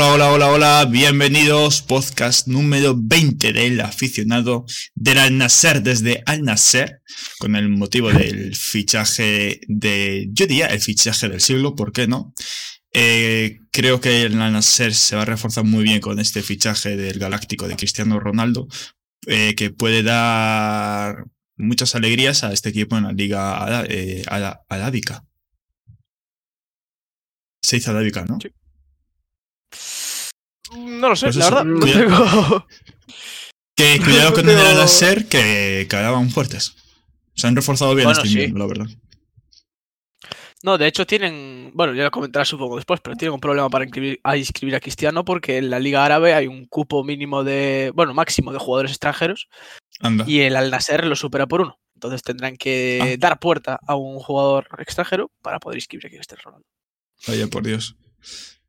Hola, hola, hola, hola, bienvenidos, podcast número 20 del aficionado del Al Nasser desde Al Nasser, con el motivo del fichaje de, yo diría el fichaje del siglo, ¿por qué no? Eh, creo que el Al Nasser se va a reforzar muy bien con este fichaje del Galáctico de Cristiano Ronaldo, eh, que puede dar muchas alegrías a este equipo en la Liga eh, Arábica. Se dice Arábica, ¿no? Sí. No lo sé, Pues la verdad. No tengo... Que cuidado con el Al-Nasser, que quedaban fuertes. Se han reforzado bien Bueno, este sí. invierno, la verdad. No, de hecho tienen. Bueno, ya lo comentaré supongo después, pero tienen un problema para inscribir a, inscribir a Cristiano porque en la Liga Árabe hay un cupo mínimo de. Bueno, máximo de jugadores extranjeros Anda. y el Al Nasser lo supera por uno. Entonces tendrán que Ah. dar puerta a un jugador extranjero para poder inscribir a Cristiano Ronaldo. Vaya por Dios.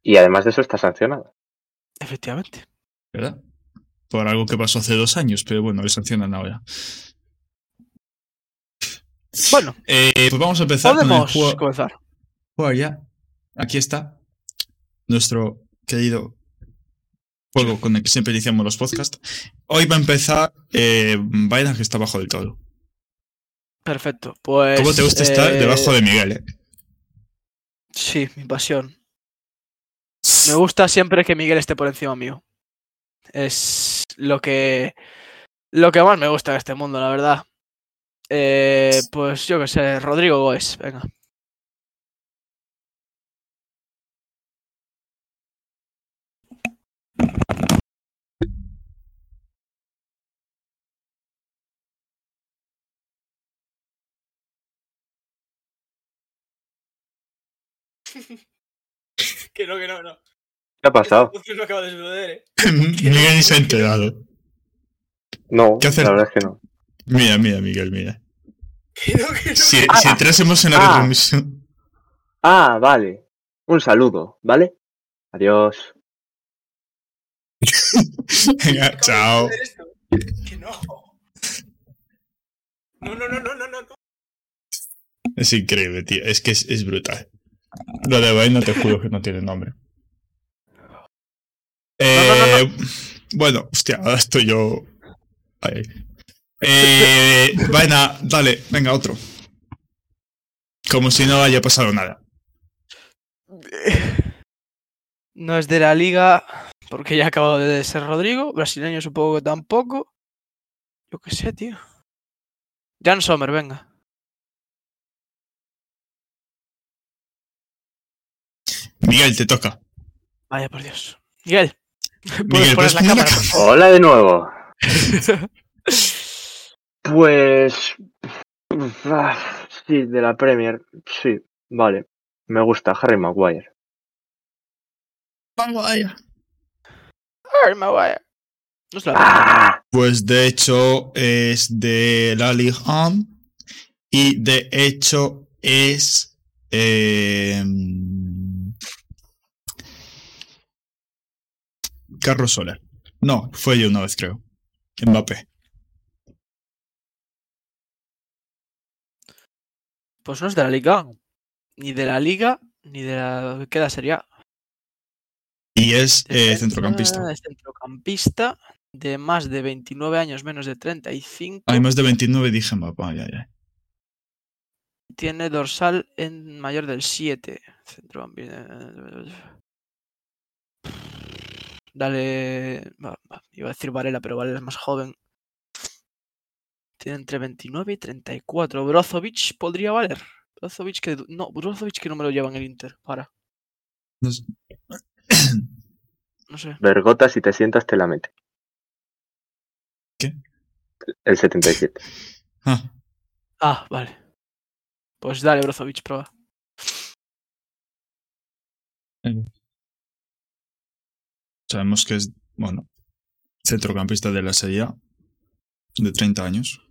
Y además de eso está sancionado. Efectivamente. ¿Verdad? Por algo que pasó hace dos años, pero bueno, le sancionan ahora. Bueno, Eh, pues vamos a empezar con el podemos comenzar. juego ya. Aquí está. Nuestro querido juego con el que siempre iniciamos los podcasts. Hoy va a empezar eh, que está abajo del todo. Perfecto. Pues. ¿Cómo te gusta estar eh, debajo de Miguel, eh? Sí, mi pasión. Me gusta siempre que Miguel esté por encima mío. Es lo que lo que más me gusta de este mundo, la verdad. Eh, pues yo qué sé, Rodrigo Goes, venga. que no, que no, no. ¿Qué ha pasado? no acaba de suceder, eh. Miguel ni se ha enterado. No, ¿Qué hacer? la verdad es que no. Mira, mira, Miguel, mira. Que no, que no. Si, Ah. si entrásemos en la Ah. retransmisión. Ah, vale. Un saludo, ¿vale? Adiós. Venga, chao. Que no. No, no, no, no, no, no. Es increíble, tío. Es que es, es brutal. Lo de Vaina te juro que no tiene nombre. Eh, no, Bueno, hostia, ahora estoy yo. Ahí. Eh, Vaina, dale, venga, otro. Como si no haya pasado nada. No es de la liga, porque ya ha acabado de ser Rodrigo. Brasileño supongo que tampoco. Yo qué sé, tío. Jan Sommer, venga. Miguel, te toca. Vaya por Dios. Miguel. Miguel, Puedes ¿puedes la cámara. Hola de nuevo. Pues... ah, Sí, de la Premier. Sí, vale. Me gusta Harry Maguire. Vaya. Harry Maguire. No es la ¡Ah! Pues de hecho es de la Ligue 1 y de hecho es eh, Carlos Soler. No, fue yo una vez creo. Mbappé. Pues no es de la liga. Ni de la liga, ni de la. Queda sería. Y es eh, centrocampista. Es centrocampista de más de 29 años, menos de 35. Hay más de 29 dije Mbappé. Ay. Tiene dorsal en mayor del 7. Centrocampista. Dale. Iba a decir Varela, pero Varela es más joven. Tiene entre 29 y 34. Brozovic podría valer. Brozovic que. No, Brozovic que no me lo lleva en el Inter. Para. No sé. No sé. Vergota, si te sientas, te la mete. ¿Qué? El 77. Ah, Ah, vale. Pues dale, Brozovic, prueba. Sabemos que es, bueno, centrocampista de la Serie A, de 30 años.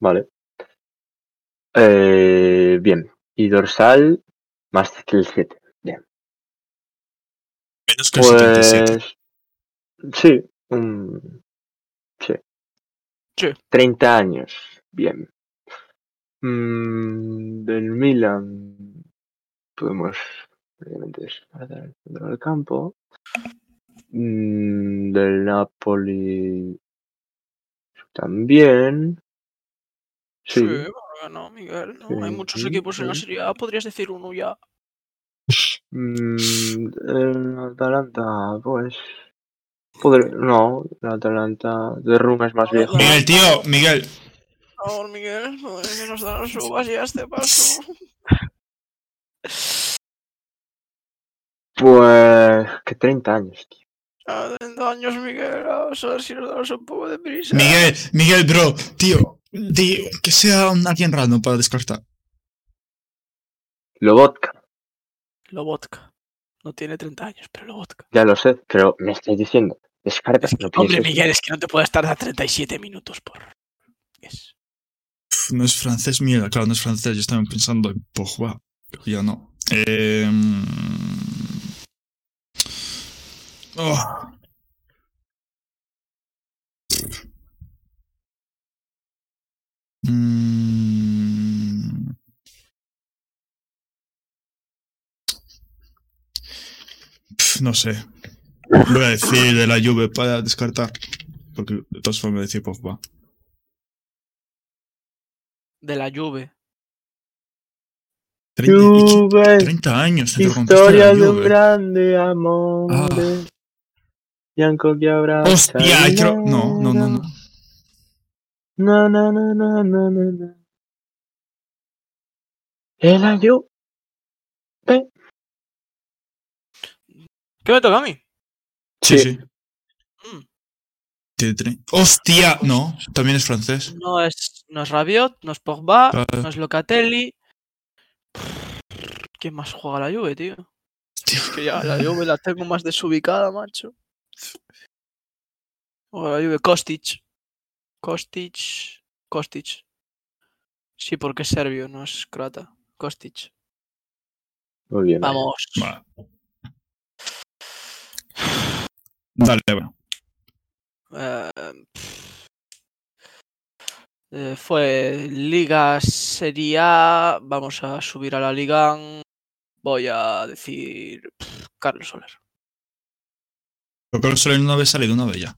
Vale. Eh, bien. Y dorsal, más que el 7. Menos que el 77. Pues. Sí. un- sí. Sí. 30 años. Bien. Mm, del Milan. Podemos obviamente centro del campo. Mm, del Napoli también. Sí, Sí, ¿por qué no, Miguel? Hay muchos sí, equipos en la. Serie A, podrías decir uno ya. Mm, el Atalanta, pues. podré- no, el Atalanta de Roma es más viejo. Miguel, tío, Miguel. Por favor, Miguel, joder, que nos dan las uvas ya a este paso. Pues. que 30 años, tío. Ya 30 años, Miguel, vamos a ver si nos damos un poco de prisa. Miguel, Miguel, bro, tío, tío, que sea un alguien random para descartar. Lobotka, Lobotka. No tiene 30 años, pero Lobotka. ya lo sé, pero me estáis diciendo. Descarta, Es que, hombre. Miguel, es que no te puedes tardar 37 minutos por. No es francés, mierda, claro, no es francés. Yo estaba pensando en Pogba, pero ya no. Eh, oh. Mm. No sé. Voy a decir de la Juve para descartar. Porque de todas formas voy a decir Pogba. De la Juve. 30, y qui- Juve, 30 años historia de de un grande amor. Ah. Hostia, creo... No, no, no, no. No, no, no, no, no, no, no. El. ¿Qué me toca a mí? Sí, Sí. sí. Mm. ¡Hostia! No, también es francés. No es, no es Rabiot, no es Pogba, Claro. no es Locatelli. ¿Quién más juega la Juve, tío? Tío. Es que ya la Juve la tengo más desubicada, macho. Juve Kostic. Kostic. Kostic. Sí, porque es serbio, no es croata. Kostic. Muy bien. Vamos. Vale. Dale, bueno. Eh. Eh, fue Liga Serie A. Vamos a subir a la Liga. Voy a decir pff, Carlos Soler. Pero creo que solo en una vez salido una vez ya.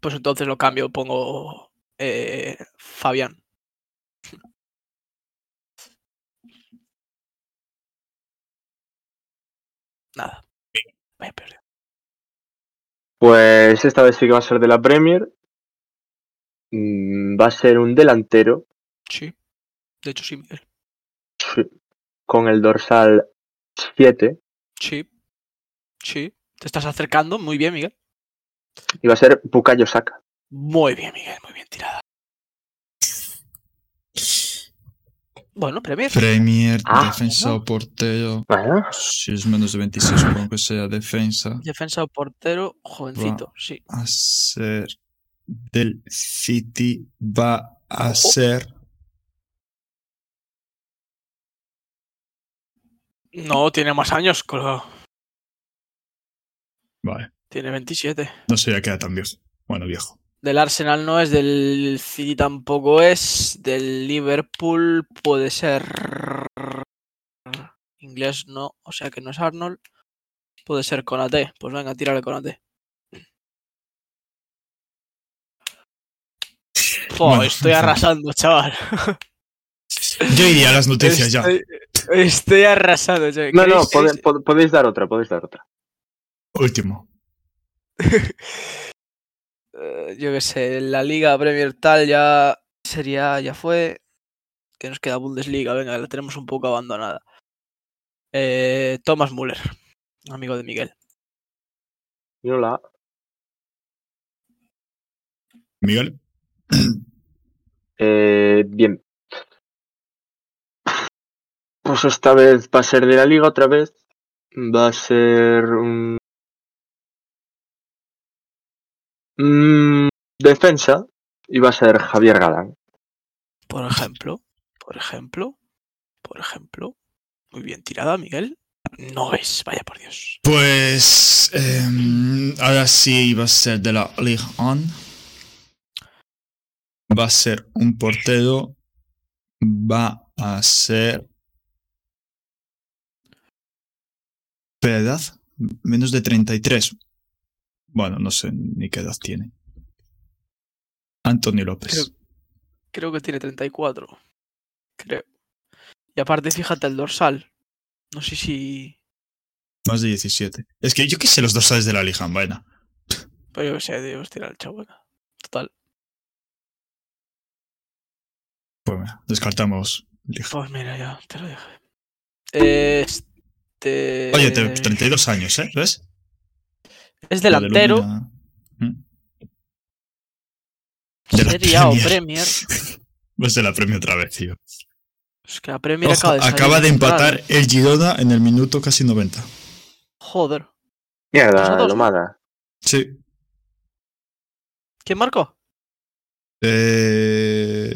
Pues entonces lo cambio, pongo eh, Fabián. Nada. Vaya pérdida. Pues esta vez sí que va a ser de la Premier. Mm, Va a ser un delantero Sí. De hecho, sí, Miguel. sí, con el dorsal 7 Sí. Sí. Te estás acercando. Muy bien, Miguel. y va a ser Bukayo Saka. Muy bien, Miguel. Muy bien tirada. Bueno, Premier. Premier, Ah, defensa o portero. Bueno, Si es menos de 26, supongo que sea defensa. Defensa o portero, jovencito, sí. A ser del City. Va a ser. No, tiene más años, creo. Vale. Tiene 27. No sé, ya queda tan viejo. Bueno, viejo. Del Arsenal no es, del City tampoco es, del Liverpool puede ser inglés no, o sea que no es Arnold. Puede ser Conate, pues venga, tírale Conate. Bueno, estoy arrasando, chaval. Yo iría a las noticias ya. Estoy, arrasando. chaval. no, no, ¿Queréis- pode- queréis- pod- podéis dar otra, podéis dar otra. Último. Eh, yo qué sé, la Liga Premier tal ya sería, ya fue. Que nos queda Bundesliga, venga, la tenemos un poco abandonada. Eh, Thomas Müller, amigo de Miguel. Yo la Miguel. Eh, bien. Pues esta vez va a ser de la liga otra vez. Va a ser un... Mm, defensa. Va a ser Javier Galán. Por ejemplo, por ejemplo, por ejemplo. Muy bien tirada, Miguel. No es, vaya por Dios. Pues. em, ahora sí va a ser de la Ligue 1. Va a ser un portero. Va a ser. Espera, edad. Menos de 33. Bueno, no sé ni qué edad tiene. Antonio López. Creo, creo que tiene 34. Creo. Y aparte, fíjate el dorsal. No sé si. Más de 17. Es que yo qué sé los dorsales de la Lijan, vaina. Pero yo qué sé, Dios, tirar el chavo. venga. Total. Pues mira, descartamos Lijan. Pues mira, ya, te lo dije. Este. Oye, te- 32 años, ¿eh? ¿Ves? Es delantero. ¿Mm? de la Sería o Premier. Premier. Pues de la premio otra vez, tío. Es que la Premier Ojo, acaba de salir acaba de empatar el Girona en el minuto casi 90. Joder. Mierda, Lomada. Sí. ¿Quién marcó? Eh...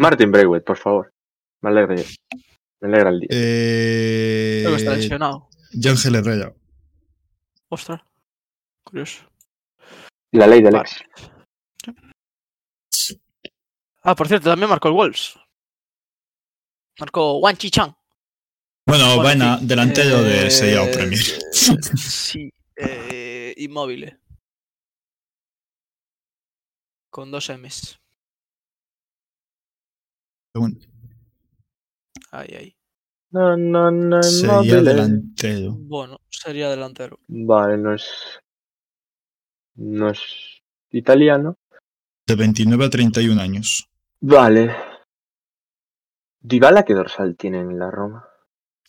Martin Braithwaite, por favor. Me alegra, me alegra el día. Eh... Creo que está lesionado. Yángel Herrera. Ostras. Curioso. La ley del vale. ex. Ah, por cierto, también marcó el Wolves. Marcó Wan Chi Chan. Bueno, vaina, delantero de eh, Serie A o Premier. Sí, eh, inmóvil. Con dos M's. Segundo. Ahí, ahí. No, no, no, Sería delantero. Bueno, sería delantero. Vale, no es. No es italiano. De 29 a 31 años. Vale. Dybala, ¿qué dorsal tiene en la Roma?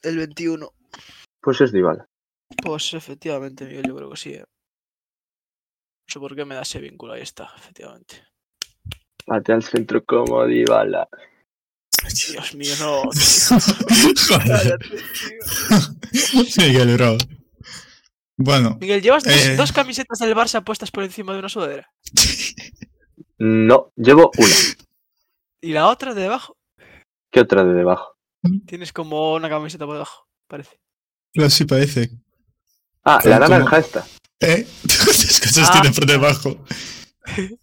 El 21. Pues es Dybala. Pues efectivamente, Miguel, yo creo que sí. eh. No sé por qué me da ese vínculo. Ahí está, efectivamente. Pate al centro como Dybala. Dios mío, no. Joder. Miguel, bro. Bueno, Miguel, ¿llevas dos, Eh. dos camisetas del Barça puestas por encima de una sudadera? No, llevo una. ¿Y la otra de debajo? ¿Qué otra de debajo? Tienes como una camiseta por debajo, parece. así parece. Ah, Como- la naranja esta. ¿Eh? ¿Cuántas cosas Ah. tiene por debajo?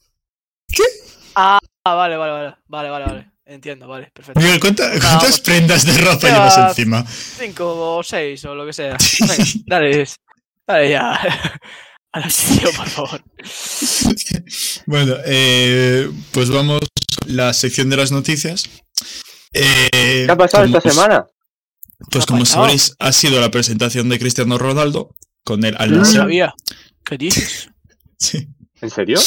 Ah, vale, vale, vale. Vale, vale, vale. Entiendo, vale, perfecto. Miguel, ¿cuánta- pues- ¿cuántas prendas de ropa Lleva- llevas encima? Cinco o seis o lo que sea. Venga, dale, dale ya. A la sección, por favor. Bueno, eh, pues vamos a la sección de las noticias. Eh, ¿Qué ha pasado como- esta semana? Pues ¿Qué ha como pasado? sabréis, ha sido la presentación de Cristiano Ronaldo con el Al. No sabía. ¿Qué dices? Sí. ¿En serio?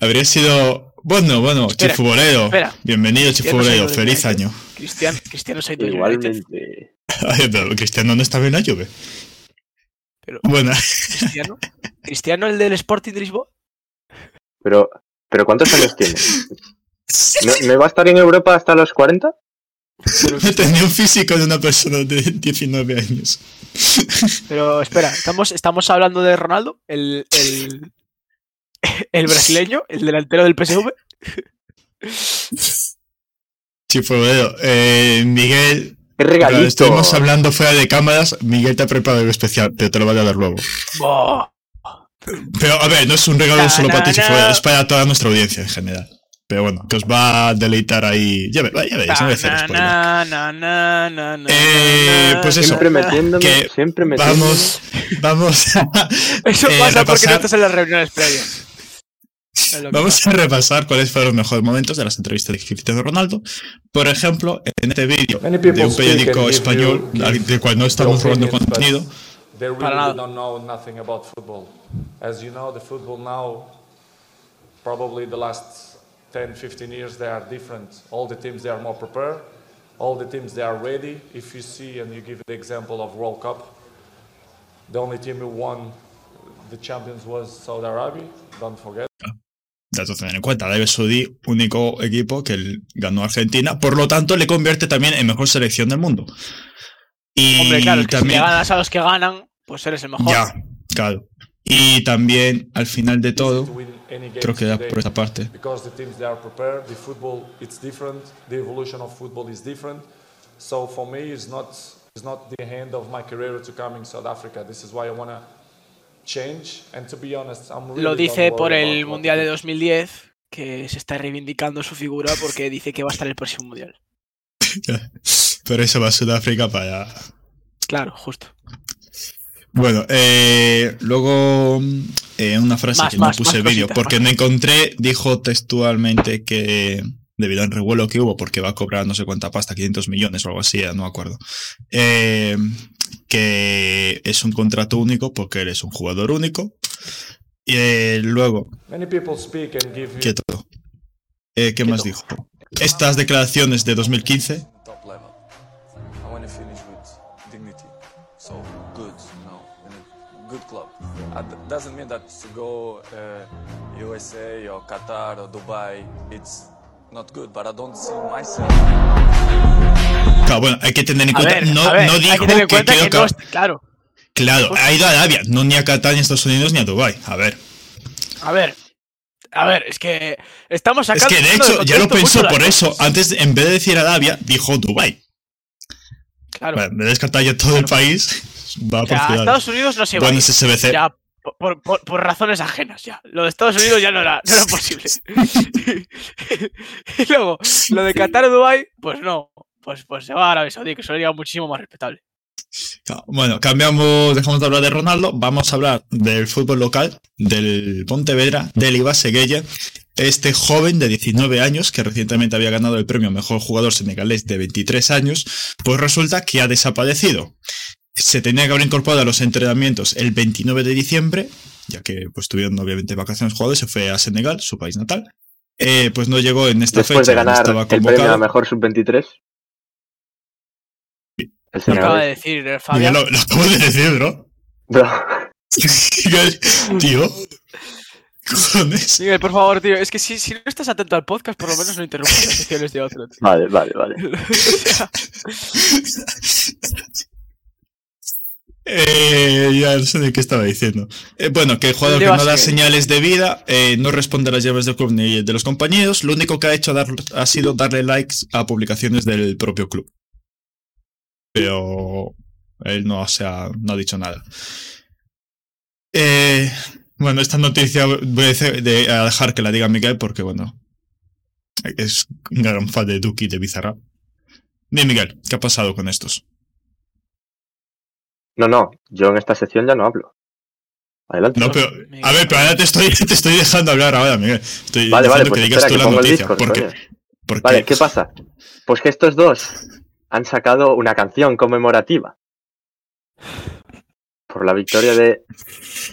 Habría sido. Bueno, bueno, Espera, espera. Bienvenido. Sainz Feliz año. Cristiano, Cristiano se ha ido. Igualmente. Ay, pero Cristiano no estaba en la lluvia. Pero- Bueno, Cristiano. Cristiano, el del Sporting de Lisboa. Pero, ¿pero cuántos años tiene? ¿No, ¿No iba a estar en Europa hasta los 40? tenía un físico de una persona de 19 años. Pero espera, ¿estamos, estamos hablando de Ronaldo, el, el, el brasileño, el delantero del PSV. Chifutbolero. Eh, Miguel, ¡Qué Claro, regalito! estuvimos hablando fuera de cámaras. Miguel te ha preparado algo especial, pero te lo voy a dar luego. Pero, a ver, no es un regalo Na, solo para ti, na, Chifuera, na. es para toda nuestra audiencia en general. Pero bueno, que os va a deleitar ahí. Ya, ve- ya veréis, no voy a hacer spoiler. Eh, pues eso, Siempre metiéndome, que siempre metiéndome. Vamos, vamos a, Eso eh, pasa porque no estás en las reuniones previas. Vamos a repasar cuáles fueron los mejores momentos de las entrevistas de Cristiano Ronaldo. Por ejemplo, en este vídeo de un periódico español del cual no estamos robando contenido. They really nada. don't know nothing about football. As you know, the football now, probably the last 10, 15 years, they are different. All the teams, they are more prepared. All the teams, they are ready. If you see, and you give the example of World Cup, the only team who won the champions was Saudi Arabia. Don't forget. Dato a tener en cuenta, Arabia Saudí, único equipo que ganó Argentina, por lo tanto le convierte también en mejor selección del mundo. Y Hombre, claro, si también, le ganas a los que ganan, pues eres el mejor. ya, claro. Y también al final de todo, creo que da por esta parte. because the teams they are prepared the football it's different the evolution of football is different so for me it's not it's not the end of my career to come in south africa this is why i want to Lo dice por el Mundial de people- 2010, que se está reivindicando su figura porque dice que va a estar el próximo Mundial. Por eso va a Sudáfrica para. Claro, justo. Bueno, eh, luego eh, una frase Más, que más, no puse vídeo porque más no encontré, dijo textualmente que debido al revuelo que hubo, porque va a cobrar no sé cuánta pasta, 500 millones o algo así, no me acuerdo, eh, que es un contrato único porque eres un jugador único. Y eh, luego, Many people speak and give you quieto. Eh, ¿Qué más dijo? Estas declaraciones de 2015 top level. I want to finish with dignity. So good, you know, in a good club. Uh, doesn't mean that to go uh, USA or Qatar or Dubai, it's not good. But I don't see myself. Claro, bueno, hay que tener en A cuenta. ver, no, a ver, no dijo que que que no es- Claro, Claro, ha ido a Arabia, no ni a Qatar, ni a Estados Unidos, ni a Dubai. A ver. a ver. A ver, es que estamos Es sacando. que de de hecho, ya lo pensó por eso. cosas. Antes, en vez de decir Arabia, dijo Dubai. Claro. Bueno, en vez de descartar ya todo el país, va O por sea, a ciudades. Estados Unidos no se va. a Bueno, ir. es SBC. Ya, por, por- por- por razones ajenas, ya. Lo de Estados Unidos ya no era, no era posible. y luego, lo de Qatar o Dubai, pues no. Pues, pues se va a Arabia Saudí, que sería muchísimo más respetable. Bueno, cambiamos, dejamos de hablar de Ronaldo, vamos a hablar del fútbol local, del Pontevedra, del Iba Seguella, este joven de 19 años que recientemente había ganado el premio Mejor Jugador Senegalés de 23 años, pues resulta que ha desaparecido. Se tenía que haber incorporado a los entrenamientos el 29 de diciembre, ya que pues tuvieron obviamente vacaciones jugadores, se fue a Senegal, su país natal. Eh, pues no llegó en esta Después fecha, de no ganar estaba el premio a mejor sub-23. El Lo acaba de decir eh, Fabián. lo, lo acabo de decir, ¿no? No, Tío. Cojones. Miguel, por favor, tío, es que si, si no estás atento al podcast, por lo menos no interrumpas las secciones de otro. tío. Vale, vale, vale. O sea, Eh, ya no sé ni qué estaba diciendo. Eh, bueno, que el jugador que no da señales de vida, eh, no responde a las llaves del club ni de los compañeros, lo único que ha hecho dar- ha sido darle likes a publicaciones del propio club. Pero él no, o sea, no ha dicho nada. Eh, bueno, esta noticia voy a, de- dejar que la diga Miguel porque, bueno, es un gran fan de Duki de Bizarrap. Dime, Miguel, ¿qué ha pasado con estos? No, no, yo en esta sección ya no hablo. Adelante. No, pero, a ver, pero ahora te estoy, te estoy dejando hablar ahora, Miguel. Estoy Vale, vale, pues que digas espera tú que la pongo el noticia. Discord, porque, coño. porque Vale, ¿qué pasa? Pues que estos dos han sacado una canción conmemorativa por la victoria de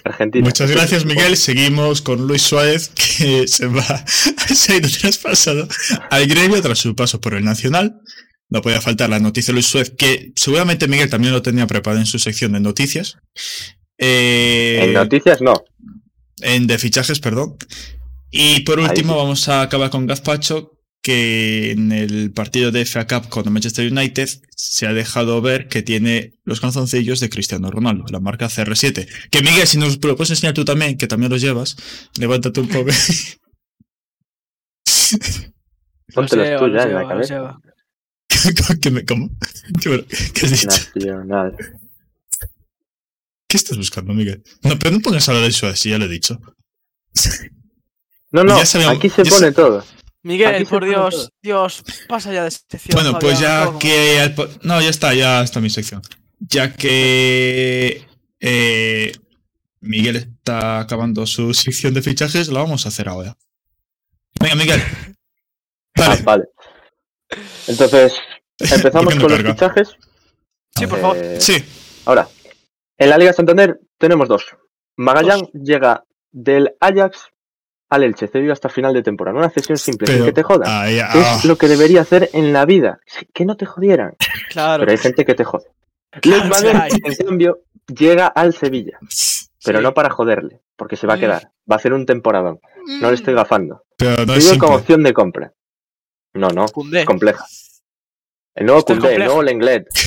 Argentina. Muchas gracias, Miguel. Seguimos con Luis Suárez, que se va, se ha ido traspasado al gremio tras su paso por el Nacional. No podía faltar la noticia de Luis Suárez, que seguramente Miguel también lo tenía preparado en su sección de noticias. Eh, En noticias no. en de fichajes, perdón. Y por último, sí. vamos a acabar con Gazpacho, que en el partido de FA Cup con el Manchester United se ha dejado ver que tiene los calzoncillos de Cristiano Ronaldo, la marca CR7. Que Miguel, si nos lo puedes enseñar tú también, que también los llevas, levántate un poco. Ponte los lleva, los en cabeza. ¿Qué, me, cómo? ¿Qué, me- qué has dicho? Nacional. ¿Qué estás buscando, Miguel? No, pero no pongas a hablar de Suárez, si ya lo he dicho. No, no, Ya sabíamos- aquí se ya pone todo. Miguel, Aquí por Dios, todo. Dios, pasa ya de sección. Bueno, pues ya que... No, ya está, ya está mi sección. Ya que eh, Miguel está acabando su sección de fichajes, la vamos a hacer ahora. Venga, Miguel. Ah, vale. Entonces, empezamos ¿Por qué no con los fichajes. Sí, por favor. Eh, Sí, Ahora, en la Liga Santander tenemos dos. Magallán llega del Ajax al Elche, cedido hasta final de temporada. Una cesión simple, sin pero... que te jodan. Ah, Es lo que debería hacer en la vida. Que no te jodieran. Claro. Pero hay gente que te jode. Luis Manuel, en cambio, llega al Sevilla. Pero Sí. no para joderle, porque se va a Mm. quedar. Va a hacer un temporadón. No le estoy gafando. pero no Te es como opción de compra. No, no, es compleja. El nuevo Koundé, el nuevo Lenglet.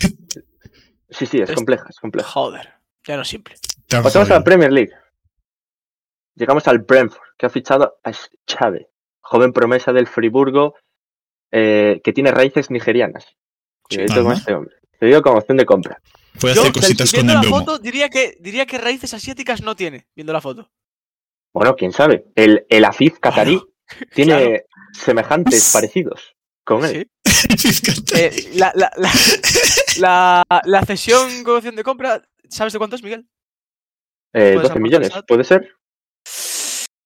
Sí, sí, es Es- compleja, es compleja. Joder, ya no es simple. Pasamos a la. Premier League. Llegamos al Brentford, que ha fichado a Chávez, joven promesa del Friburgo, eh, que tiene raíces nigerianas. Cuidadito con este hombre. Te digo como opción de compra. Puede Yo, hacer cositas con viendo la foto, diría que, diría que raíces asiáticas no tiene, viendo la foto. Bueno, quién sabe. El, el Afif catarí tiene claro. semejantes parecidos con él. Sí. Eh, la, la, la, la, la cesión con opción de compra, ¿sabes de cuánto es, Miguel? Eh, ¿Puedes 12 millones? ¿puede ser?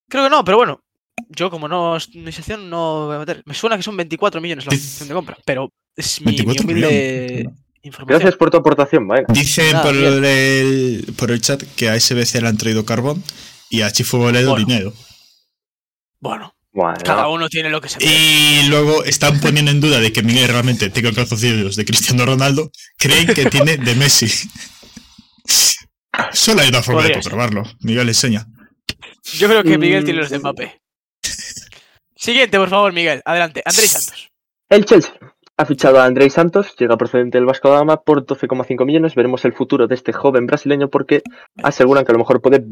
Creo que no, pero bueno. Yo, como no es mi sección, no voy a meter. Me suena que son 24 millones la opción de compra, pero es mi, mi 24 humilde millones. información. Gracias por tu aportación, Baena. Dicen Nada, por el, por el chat que a SBC le han traído carbón y a Chifo Boledo Bueno. dinero. Bueno, Bueno, cada uno tiene lo que se merece. Y luego están poniendo en duda de que Miguel realmente tenga calzoncillos de Cristiano Ronaldo. Creen que tiene de Messi. Solo hay una forma de comprobarlo. Miguel enseña. Yo creo que Miguel tiene Mm, los de Mbappé. Siguiente, por favor, Miguel. Adelante. Andrés Santos. El Chelsea ha fichado a Andrei Santos, llega procedente del Vasco da Gama por 12,5 millones. Veremos el futuro de este joven brasileño porque aseguran que a lo mejor puede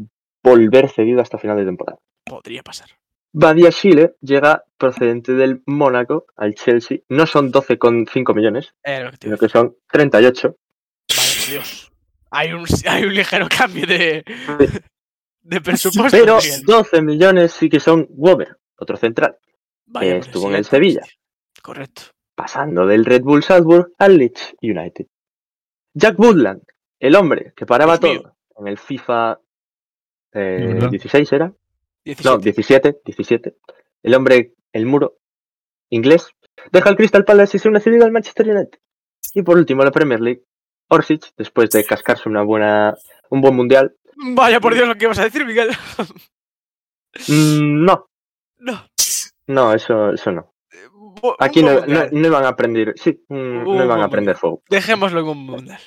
volver cedido hasta final de temporada. Podría pasar. Badia Chile llega procedente del Mónaco al Chelsea. No son 12,5 millones, lo que sino que son 38. decir. Vaya por Dios. Hay un, hay un ligero cambio de, de presupuesto. Pero Miguel. 12 millones sí que son Wober, otro central, Vaya que estuvo en el. Sevilla. Correcto. pasando del Red Bull Salzburg al Leeds United. Jack Woodland, el hombre que paraba Dios mío. todo en el FIFA eh, ¿Verdad? 16 era, 17. no, 17, 17, el hombre, el muro inglés, deja el Crystal Palace y se une cedido al Manchester United. Y por último la Premier League, Orsic, después de cascarse una buena, un buen mundial, Vaya por Dios lo que ibas a decir, Miguel. mm, no, no. no, eso, eso no. Bo- Aquí no, no, iban a aprender, sí, mm, no iban a aprender fuego. Dejémoslo en un mundial.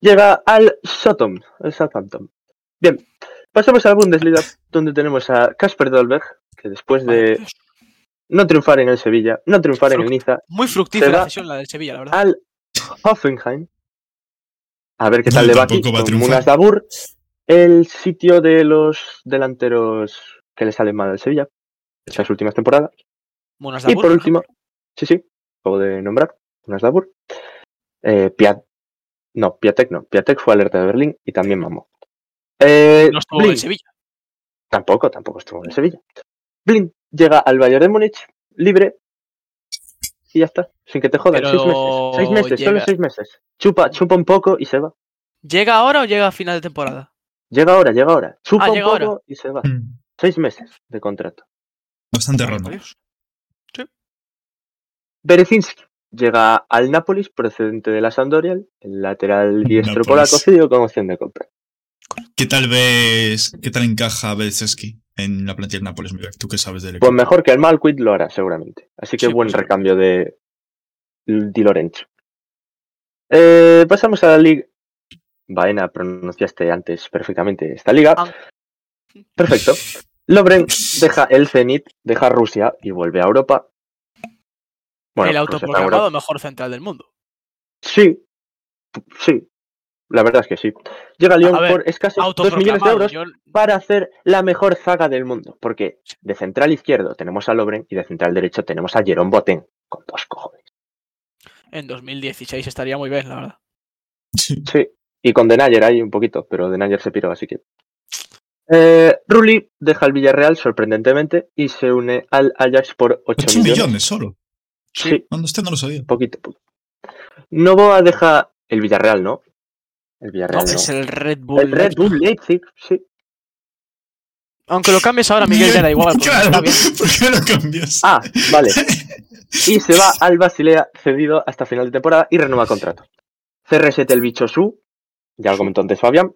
llega al Southampton, el Southampton. Bien, pasamos a la Bundesliga, donde tenemos a Kasper Dolberg, que después por de no triunfar en el Sevilla, no triunfar en el Niza, Muy fructífera la sesión, la del Sevilla, la verdad. al Hoffenheim. A ver qué No, tal le va aquí, va a con. Munas Dabur, el sitio de los delanteros que le salen mal al Sevilla, estas últimas temporadas. Munas Y Dabur, por ejemplo. último, sí, sí, acabo de nombrar, Munas Dabur. Eh, Piat, no, Piatek no, Piatek fue alerta de Berlín y también mamó. Eh, No estuvo en Sevilla. Tampoco, tampoco estuvo en Sevilla. Blin llega al Bayern de Múnich, libre, y ya está, sin que te jodan. Pero Seis meses, seis meses, solo seis meses. Chupa, chupa un poco y se va. ¿Llega ahora o llega a final de temporada? Llega ahora, llega ahora. Chupa Ah, un poco ahora. y se va. Mm, Seis meses de contrato. Bastante por Dios. Berezinski llega al Nápoles, procedente de la Sampdoria, el lateral diestro Nápoles. polaco, cedido con opción de compra. ¿Qué tal ves, qué tal encaja Belzeski en la plantilla del Nápoles, Miguel? ¿Tú qué sabes del Pues equipo? mejor que el Malquid lo hará, seguramente. Así que Sí, buen pues recambio de Di Lorenzo. Eh, pasamos a la liga. Baena, pronunciaste antes perfectamente esta liga. Ah. Perfecto. Lobren deja el Zenit, deja Rusia y vuelve a Europa. Bueno, el autoproclamado mejor central del mundo. Sí, sí. La verdad es que sí. Llega a Lyon A ver, por escasos 2 millones de euros Yo, para hacer la mejor zaga del mundo. Porque de central izquierdo tenemos a Lobren y de central derecho tenemos a Jerome Boten. Con dos cojones. en 2016 estaría muy bien, la verdad. Sí. Sí. Y con Denayer ahí un poquito, pero Denayer se piró, así que. Eh, Rulli deja el Villarreal sorprendentemente y se une al Ajax por 8, 8 millones. millones solo. Sí, Cuando usted no lo sabía. poquito, poquito. Novoa deja el Villarreal, ¿no? El Villarreal no. es el Red Bull. El Red Bull Leipzig, sí. Aunque lo cambies ahora, Miguel, ya da igual. porque Claro, está bien. ¿por qué lo cambias? Ah, vale. Y se va al Basilea cedido hasta final de temporada y renueva contrato. CR7 el bicho su, ya lo comentó antes Fabián.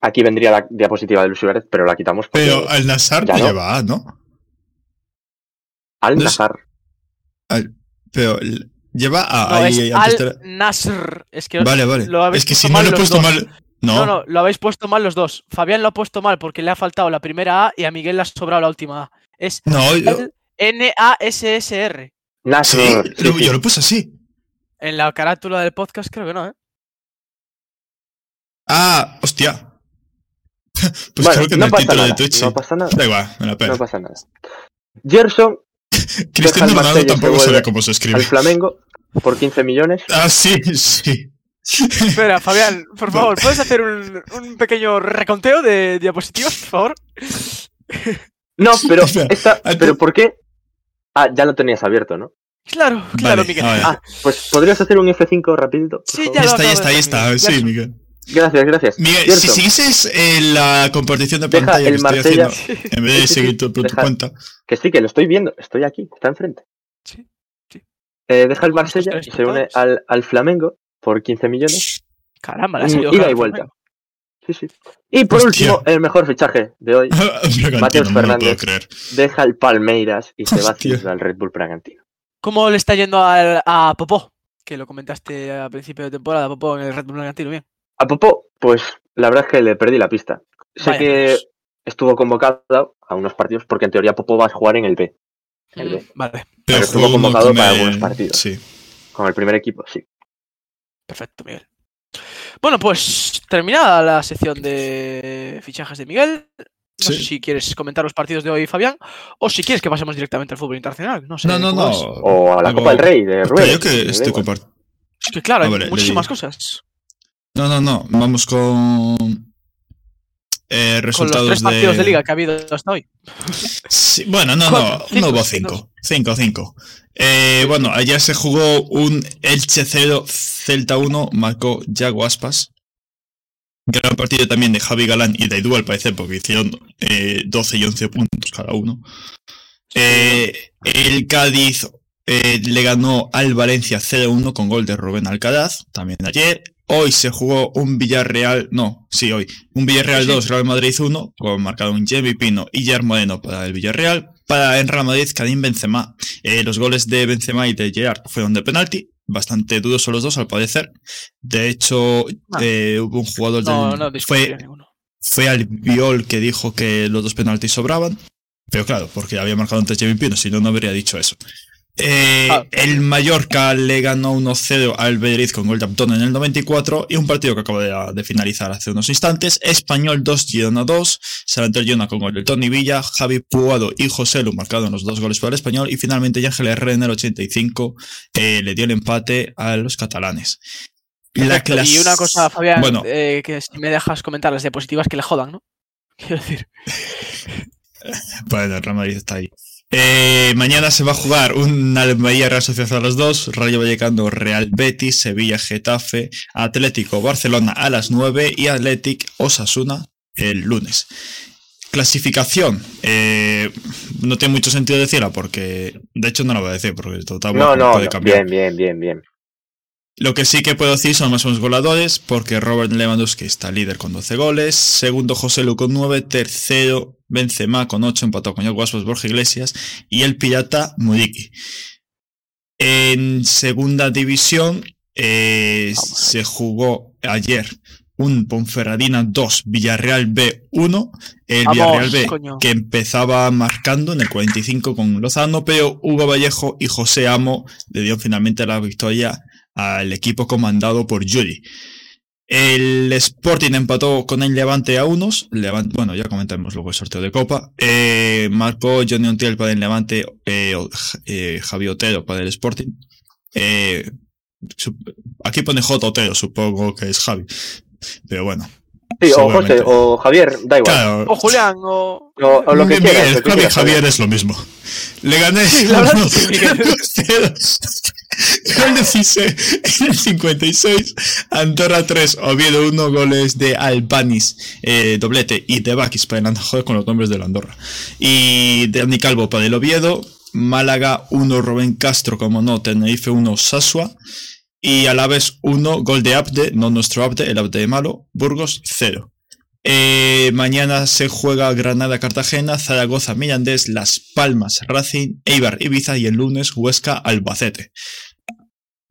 Aquí vendría la diapositiva de Luis Suárez, pero la quitamos Pero al Nazar Ya no no. lleva A, ¿no? al Nazar. Pero lleva A. No, ahí, es antes Al Nasr. Es que Vale, vale. lo habéis Es que puesto si no mal lo he puesto dos. mal. No, No, no, lo habéis puesto mal los dos. Fabián lo ha puesto mal porque le ha faltado la primera A y a Miguel le ha sobrado la última A. Es no, yo, N-A-S-S-R. Nasr. sí, sí, lo- sí. yo lo puse así. En la carátula del podcast creo que no, ¿eh? Ah, hostia. Pues Bueno, creo que en no el pasa título nada. de Twitch. No pasa nada. Da igual, me la pela. No pasa nada. Gerson Cristiano al Ronaldo tampoco sabe cómo se escribe. al Flamengo por 15 millones. Ah, sí, sí. Espera, Fabián, por favor, ¿puedes hacer un, un pequeño reconteo de diapositivas, por favor? No, pero esta, pero ¿por qué? Ah, ya lo tenías abierto, ¿no? Claro, claro, Vale, Miguel. Ah, pues podrías hacer un F5 rapidito. Sí, ya lo Está acabo está hacer, está. Ya Sí, Miguel. Gracias, gracias. Miguel, Cierto. si siguieses eh, la compartición de Deja pantalla el que estoy Marsella- haciendo, en vez de seguir tu, deja- cuenta, Que sí, que lo estoy viendo. Estoy aquí, está enfrente. Sí, sí. Eh, deja el Marsella y se une al, al Flamengo por 15 millones. Caramba, le ha Mm, salido ida y vuelta. Sí, sí. Y por Hostia. último, el mejor fichaje de hoy. Mateus no me lo puedo Fernández. creer. Deja el Palmeiras y se va Hostia. al Red Bull Bragantino. ¿Cómo le está yendo al- a Popó? Que lo comentaste a principio de temporada, Popó en el Red Bull Bragantino, bien. A Popó, pues la verdad es que le perdí la pista. Sé Vaya que Dios. estuvo convocado a unos partidos porque en teoría Popó va a jugar en el B, El B. Mm, Vale, Pero estuvo convocado con para el- algunos partidos. Sí. con el primer equipo, sí. perfecto, Miguel. Bueno, pues terminada la sección de fichajes de Miguel. No Sí. sé si quieres comentar los partidos de hoy, Fabián, o si quieres que pasemos directamente al fútbol internacional. No sé. No, no, ¿cómo no. O a la Copa del Rey de Rueda. yo que estoy compartiendo. Es que claro, hay le muchísimas cosas. No, no, no. Vamos con eh, Con los resultados tres partidos de... liga que ha habido hasta hoy. Sí, bueno, no, no, no hubo cinco. Cinco, cinco. Eh, bueno, ayer se jugó un Elche 0, Celta 1, marcó Yago Aspas. Gran partido también de Javi Galán y de Edu al parecer, porque hicieron eh, 12 y 11 puntos cada uno. Eh, el Cádiz eh, le ganó al Valencia 0-1 con gol de Rubén Alcaraz, también ayer. Hoy se jugó un Villarreal, no, sí, hoy, un Villarreal Sí, sí. 2, Real Madrid 1, con marcado un Jamie Pino y Gerard Moreno para el Villarreal. Para en Real Madrid, Karim Benzema. Eh, los goles de Benzema y de Gerard fueron de penalti, bastante dudosos los dos al parecer. De hecho, Ah. eh, hubo un jugador No, del, no fue, fue al Viol que dijo que los dos penaltis sobraban. Pero claro, porque había marcado antes Jamie Pino, si no, no habría dicho eso. Eh, Ah. El Mallorca le ganó 1-0 al Beiriz con gol de Abdón en el 94 y un partido que acaba de, de finalizar hace unos instantes. Español 2, Girona 2, Salanter Girona con gol de Tony Villa, Javi Puado y José Lu marcaron los dos goles para el Español y finalmente Ángel Herrera en el 85 eh, le dio el empate a los catalanes. La Y una cosa, Fabián, Bueno. eh, que si me dejas comentar las diapositivas que le jodan, ¿no? Quiero decir, Bueno, el Real Madrid está ahí. Eh, mañana se va a jugar un Almería Real Sociedad a las 2, Rayo Vallecano Real Betis, Sevilla Getafe, Atlético Barcelona a las 9 y Atlético Osasuna el lunes. Clasificación. eh, no tiene mucho sentido decirla porque, de hecho, no la voy a decir porque total No, no, puede no, cambiar. bien, bien, bien, bien. Lo que sí que puedo decir son los máximos goleadores, porque Robert Lewandowski está líder con 12 goles, segundo José Lu con 9, tercero Benzema con 8, empatado con Yago Aspas, Borja Iglesias y el pirata Mudiki. En segunda división eh, se jugó ayer un Ponferradina 2, Villarreal B 1, el Vamos, Villarreal B coño. que empezaba marcando en el 45 con Lozano, pero Hugo Vallejo y José Amo le dieron finalmente la victoria al equipo comandado por Yuri. El Sporting empató con el Levante a unos. Levante, bueno, ya comentamos luego el sorteo de Copa. Eh, marcó Johnny Ontiel para el Levante, eh, eh, Javi Otero para el Sporting. Eh, aquí pone J. Otero, supongo que es Javi. Pero bueno. Sí, o. José, o Javier, da igual. Claro, o Julián, o... O, o lo que Miguel, quieras. lo que Javi quieras, Javier es lo mismo. Le gané. Sí, la de en el 56. Andorra 3, Oviedo 1, goles de Albanis, eh, doblete, y de Bakis para Andorra, joder con los nombres del Andorra. Y de Dani Calvo para el Oviedo. Málaga 1, Rubén Castro, como no, Tenerife 1, Sasua. Y a la vez 1, gol de Abde, no nuestro Abde, el Abde malo, Burgos 0. Eh, mañana se juega Granada-Cartagena, Zaragoza, Mirandés, Las Palmas, Racing, Eibar, Ibiza y el lunes Huesca, Albacete.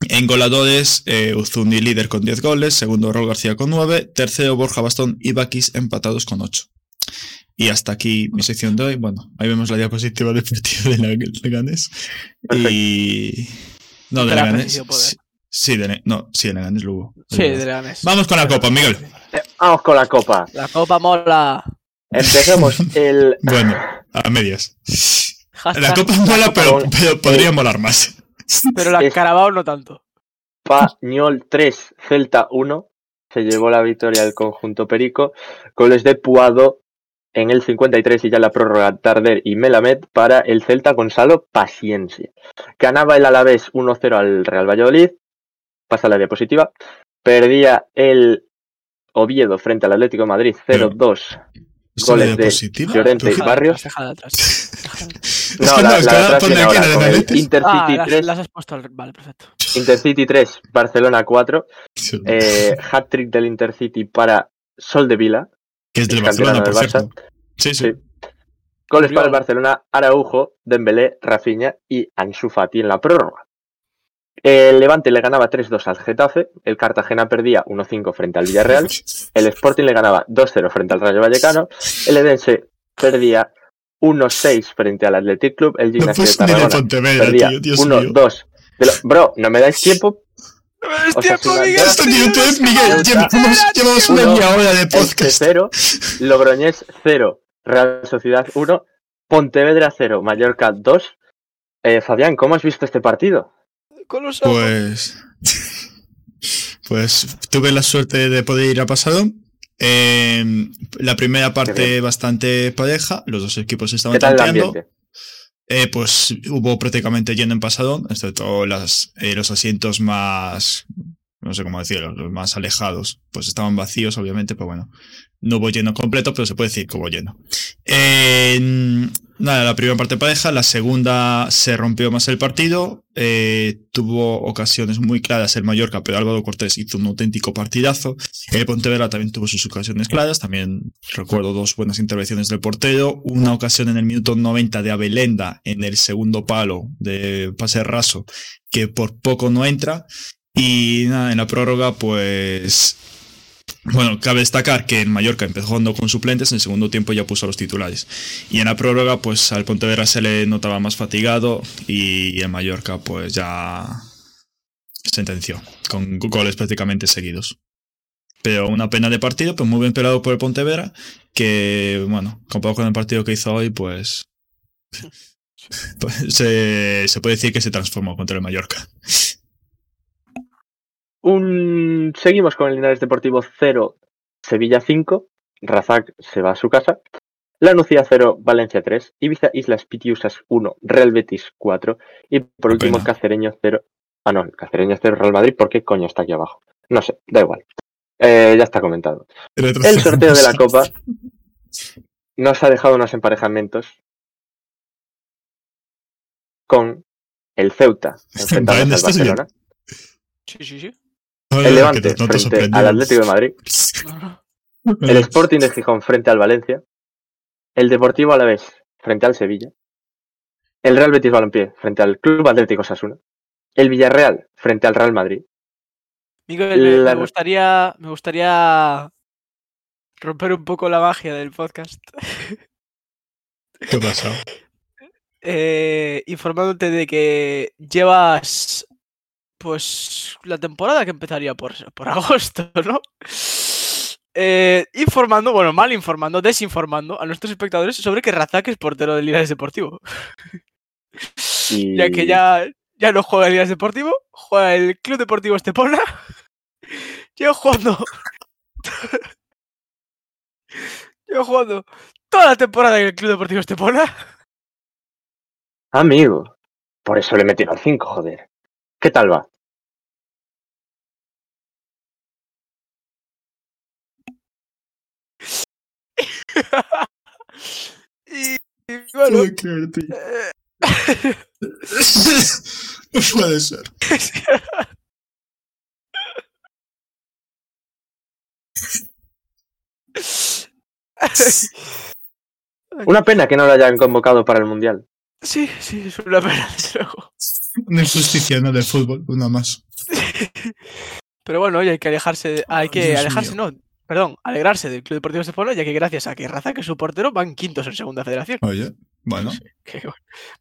En goleadores, eh, Uzuni líder con 10 goles, segundo Raúl García con 9, tercero Borja Bastón y Bakis empatados con 8. Y hasta aquí mi sección de hoy. Bueno, ahí vemos la diapositiva del partido de Leganés. Y... No, de Leganés. Sí, sí, de, no, sí, de Leganés lo hubo. Sí, de Leganés. Vamos con la copa, Miguel. Eh, Vamos con la copa. La copa mola. Empecemos el. Bueno, a medias. Hashtag, La copa mola, pero, podría molar más. Pero la es- Carabao no tanto. Español 3, Celta 1. Se llevó la victoria el conjunto Perico. Goles de Puado en el 53 y ya la prórroga Tarder y Melamed para el Celta Gonzalo Paciencia. Ganaba el Alavés 1-0 al Real Valladolid. Pasa la diapositiva. Perdía el Oviedo frente al Atlético de Madrid 0-2. ¿Eso Goles de? Llorente y ¿Tú- Déjala Barrios. no, la. Intercity Ah, las, 3, las has puesto al... Vale, perfecto. Intercity 3, Barcelona 4. Eh, hat-trick del Intercity para Sol de Vila. que es del Barcelona, por canterano del cierto. Sí, sí. Sí. Goles para el Barcelona, Araujo, Dembélé, Rafinha y Ansu Fati en la prórroga. El Levante le ganaba 3-2 al Getafe, el Cartagena perdía 1-5 frente al Villarreal, el Sporting le ganaba 2-0 frente al Rayo Vallecano, el Edense perdía 1-6 frente al Athletic Club, el No Gimnasio ni de Tarragona perdía tío, Dios mío. 1-2. De lo- Bro, ¿no me dais tiempo? O sea, si la- Esto, tío, entonces, Miguel, Neutra. llevamos, llevamos Uno, media hora de podcast. 0, Logroñés 0, Real Sociedad 1, Pontevedra 0, Mallorca 2. Eh, Fabián, ¿cómo has visto este partido? Con los ojos. Pues. Pues tuve la suerte de poder ir a pasado. Eh, la primera parte bastante pareja, los dos equipos estaban ¿Qué tal el tanteando. Eh, pues hubo prácticamente lleno en Pasadón, excepto las, eh, los asientos más, no sé cómo decirlo, los más alejados, pues estaban vacíos, obviamente, pero bueno, no hubo lleno completo, pero se puede decir que hubo lleno. Nada, la primera parte pareja, la segunda se rompió más el partido, eh, tuvo ocasiones muy claras el Mallorca, pero Álvaro Cortés hizo un auténtico partidazo. El Pontevedra también tuvo sus ocasiones claras, también recuerdo dos buenas intervenciones del portero, una ocasión en el minuto 90 de Abelenda en el segundo palo de pase raso, que por poco no entra. Y nada, en la prórroga, pues. Bueno, cabe destacar que en Mallorca empezó jugando con suplentes, en el segundo tiempo ya puso a los titulares. Y en la prórroga, pues al Pontevedra se le notaba más fatigado y en Mallorca, pues ya sentenció, con goles prácticamente seguidos. Pero una pena de partido, pues muy bien pelado por el Pontevedra, que, bueno, comparado con el partido que hizo hoy, pues. pues, se, se puede decir que se transformó contra el Mallorca. Un... Seguimos con el Linares Deportivo 0, Sevilla 5. Razak se va a su casa. La Nucía 0, Valencia 3. Ibiza Islas Pitiusas 1, Real Betis 4. Y por último, pena. Cacereño 0. Ah, no, el Cacereño 0, Real Madrid. ¿Por qué coño está aquí abajo? No sé, da igual. Eh, ya está comentado. El sorteo de la Copa nos ha dejado unos emparejamientos con el Ceuta enfrentándose Vale, al. Barcelona, Sí, sí, sí. El Levante frente al Atlético de Madrid, No, no. el Sporting de Gijón frente al Valencia, el Deportivo Alavés frente al Sevilla, el Real Betis Balompié frente al Club Atlético Sasuna, el Villarreal frente al Real Madrid, Miguel, me, La- me gustaría, me gustaría romper un poco la magia del podcast. ¿Qué ha pasado? eh, informándote de que llevas pues la temporada que empezaría por, por agosto, ¿no? Eh, informando, bueno, mal informando, desinformando a nuestros espectadores sobre que Razak es portero del Linares Deportivo. y Ya que ya, ya no juega el Linares Deportivo, juega el Club Deportivo Estepona. Llevo jugando. Llevo jugando toda la temporada en el Club Deportivo Estepona. amigo, por eso le metieron 5, joder. ¿Qué tal va? y, y bueno, puedo creer, tío. eh, no puede ser. Una pena que no lo hayan convocado para el Mundial. Sí, sí, es una pena, desde luego. Una injusticia, ¿no? Del fútbol, una más. Pero bueno, oye, hay que alejarse, hay que Dios alejarse, mío. no, perdón, alegrarse del Club Deportivo Estepona, ya que gracias a que Razak es su portero van quintos en segunda federación. Oye, bueno. Que,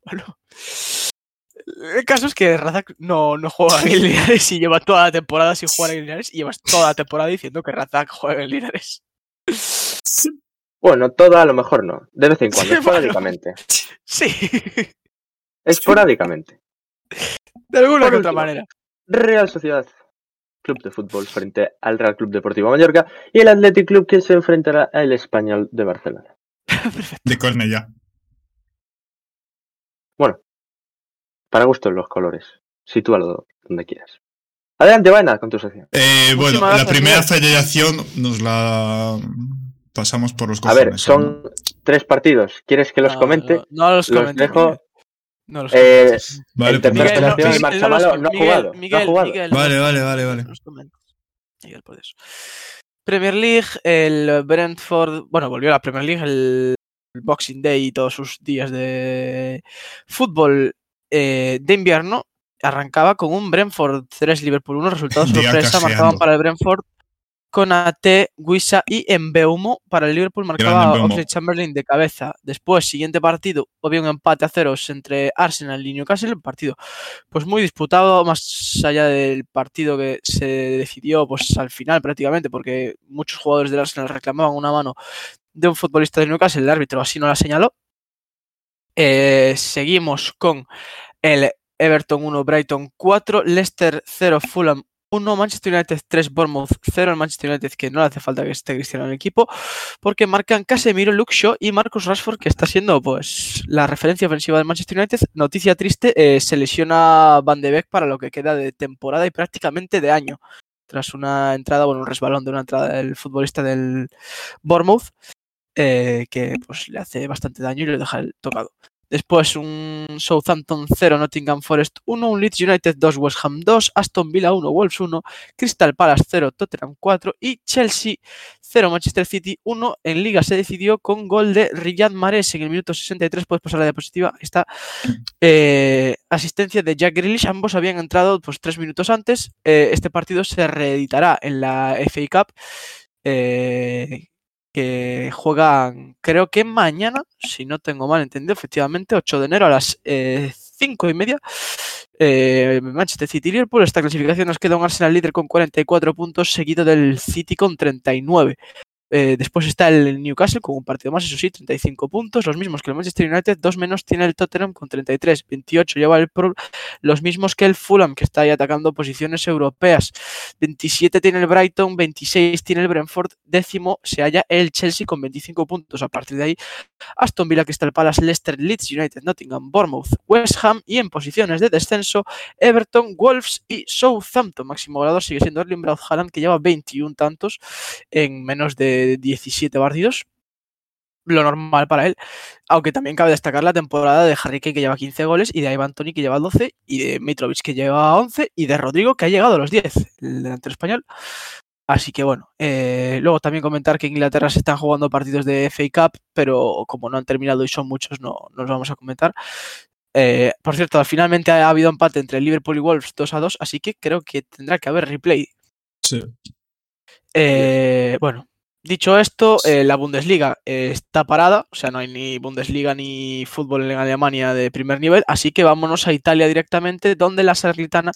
bueno. El caso es que Razak no, no juega en Linares y lleva toda la temporada sin jugar en Linares y llevas toda la temporada diciendo que Razak juega en Linares. Bueno, toda a lo mejor no. De vez en cuando, Sí, bueno. esporádicamente. Sí, Esporádicamente. De alguna Por que otra manera. Real Sociedad Club de Fútbol frente al Real Club Deportivo Mallorca y el Athletic Club que se enfrentará al Español de Barcelona. De Cornellá. Para gusto los colores. Sitúalo donde quieras. Adelante, Vaina, con tu sección. Eh, bueno, la primera federación nos la pasamos por los A cojones. ver, son tres partidos. ¿Quieres que los No, comente? No, no los Los dejo. Miguel. No los Eh, comentes. Vale, nada, Miguel, pues- el Miguel, no los Marchamalo com- no ha Miguel, jugado, no ha Miguel, jugado. Miguel, Vale, vale, vale, vale. Miguel, por eso. Premier League, el Brentford, bueno, volvió a la Premier League el Boxing Day y todos sus días de fútbol eh, de invierno. Arrancaba con un Brentford 3 Liverpool 1, resultado Día sorpresa, marcaban para el Brentford con AT, Guisa y Embeumo. Para el Liverpool marcaba Embeumo. Oxlade Chamberlain de cabeza. Después, siguiente partido, había un empate a ceros entre Arsenal y Newcastle. Un partido pues muy disputado, más allá del partido que se decidió pues al final prácticamente, porque muchos jugadores del Arsenal reclamaban una mano de un futbolista de Newcastle, el árbitro así no la señaló. Eh, seguimos con el Everton 1, Brighton 4, Leicester 0, Fulham 1, Manchester United 3, Bournemouth 0, el Manchester United que no le hace falta que esté Cristiano en el equipo, porque marcan Casemiro, Luke Shaw y Marcus Rashford, que está siendo pues la referencia ofensiva del Manchester United. Noticia triste, eh, se lesiona Van de Beek para lo que queda de temporada y prácticamente de año, tras una entrada, bueno, un resbalón de una entrada del futbolista del Bournemouth, eh, que pues le hace bastante daño y le deja el tocado. Después un Southampton 0, Nottingham Forest 1, un Leeds United 2, West Ham 2, Aston Villa 1, Wolves 1, Crystal Palace 0, Tottenham 4 y Chelsea 0, Manchester City 1. En Liga se decidió con gol de Riyad Mahrez en el minuto 63. Puedes pasar la diapositiva. Está eh, asistencia de Jack Grealish. Ambos habían entrado pues, tres minutos antes. Eh, este partido se reeditará en la FA Cup. eh, que juegan, creo que mañana, si no tengo mal entendido, efectivamente, 8 de enero a las 5 y media. Eh, Manchester City Liverpool. Esta clasificación nos queda un Arsenal líder con 44 puntos, seguido del City con 39. Eh, después está el Newcastle con un partido más, eso sí, 35 puntos, los mismos que el Manchester United, dos menos tiene el Tottenham con 33, 28 lleva el Pro, los mismos que el Fulham, que está ahí atacando posiciones europeas, 27 tiene el Brighton, 26 tiene el Brentford, décimo se halla el Chelsea con 25 puntos. A partir de ahí, Aston Villa, Crystal Palace, Leicester, Leeds United, Nottingham, Bournemouth, West Ham y en posiciones de descenso, Everton, Wolves y Southampton. Máximo goleador sigue siendo Erling Braut que lleva 21 tantos en menos de 17 partidos. Lo normal para él. Aunque también cabe destacar la temporada de Harry Kane, que lleva 15 goles, y de Ivan Toni, que lleva 12, y de Mitrovic, que lleva 11, y de Rodrigo, que ha llegado a los 10, el delantero español. Así que bueno, eh, luego también comentar que en Inglaterra se están jugando partidos de FA Cup, pero como no han terminado y son muchos, no, no los vamos a comentar. Eh, por cierto, finalmente ha habido empate entre Liverpool y Wolves 2 a 2, así que creo que tendrá que haber replay. Sí. Eh, bueno, dicho esto, eh, la Bundesliga eh, está parada, o sea, no hay ni Bundesliga ni fútbol en Alemania de primer nivel, así que vámonos a Italia directamente, donde la Salernitana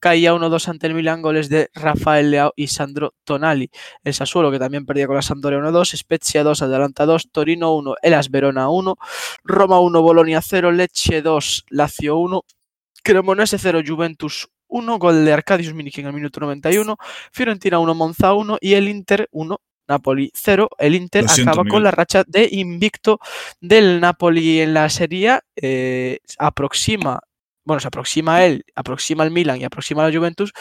caía 1-2 ante el Milan, goles de Rafael Leao y Sandro Tonali. El Sassuolo, que también perdía con la Sampdoria 1-2, Spezia 2, Atalanta 2, Torino 1, Elas Verona 1, Roma 1, Bolonia 0, Lecce 2, Lazio 1, Cremonese 0, Juventus 1, gol de Arcadius Milik en el minuto 91, Fiorentina 1, Monza 1 y el Inter 1, Napoli 0. El Inter siento, acaba Miguel. con la racha de invicto del Napoli en la Serie eh, aproxima, bueno, se aproxima a él, aproxima al Milan y aproxima a la Juventus,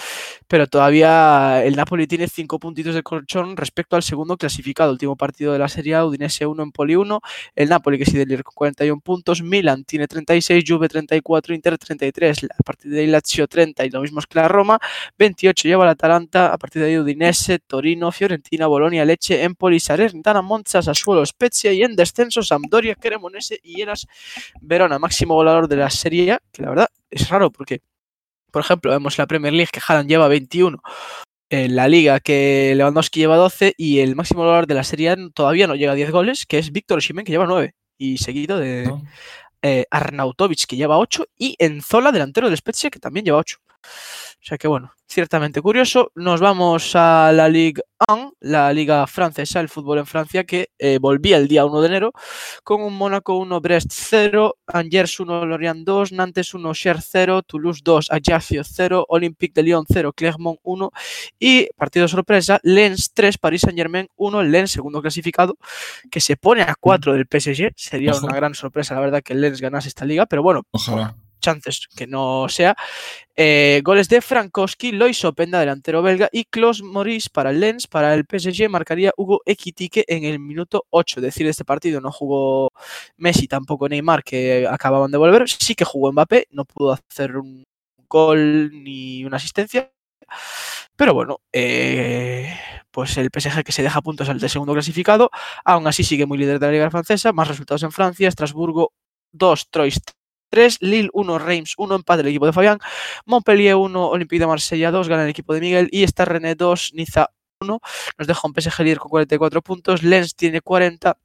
pero todavía el Napoli tiene 5 puntitos de colchón respecto al segundo clasificado, último partido de la Serie A, Udinese 1, Empoli 1, el Napoli que sigue líder con 41 puntos, Milan tiene 36, Juve 34, Inter 33, a partir de ahí Lazio 30 y lo mismo es que la Roma, 28 lleva el Atalanta, a partir de ahí Udinese, Torino, Fiorentina, Bolonia, Leche, Empoli, Salernitana, Monza, Sassuolo, Spezia y en descenso Sampdoria, Cremonese y Elas Verona, máximo goleador de la Serie A, que la verdad es raro porque, por ejemplo, vemos la Premier League que Haaland lleva 21, en la Liga que Lewandowski lleva 12 y el máximo goleador de la Serie A todavía no llega a 10 goles, que es Víctor Osimhen que lleva 9 y seguido de ¿no? eh, Arnautovic que lleva 8 y Enzola, delantero del Spezia, que también lleva 8. O sea que bueno, ciertamente curioso. Nos vamos a la Ligue 1, la liga francesa, el fútbol en Francia, que eh, volvía el día 1 de enero con un Mónaco 1, Brest 0, Angers 1, Lorient 2, Nantes 1, Cher 0, Toulouse 2, Ajaccio 0, Olympique de Lyon 0, Clermont 1 y partido sorpresa, Lens 3, Paris Saint Germain 1, Lens segundo clasificado, que se pone a 4 del PSG. Sería una gran sorpresa, la verdad, que el Lens ganase esta liga, pero bueno, Ojalá. Chances que no sea. Eh, goles de Frankowski, Lois Openda, delantero belga, y Klaus Maurice para el Lens. Para el PSG marcaría Hugo Ekitike en el minuto 8. Es decir, este partido no jugó Messi, tampoco Neymar, que acababan de volver. Sí que jugó Mbappé, no pudo hacer un gol ni una asistencia. Pero bueno, eh, pues el PSG que se deja puntos al de segundo clasificado, aún así sigue muy líder de la Liga Francesa, más resultados en Francia, Estrasburgo 2, Troyes 3, Lille 1, Reims 1, empate el equipo de Fabián, Montpellier 1, Olympique de Marsella 2, gana el equipo de Miguel y está René 2, Niza 1, nos deja un PSG líder con 44 puntos, Lens tiene 40,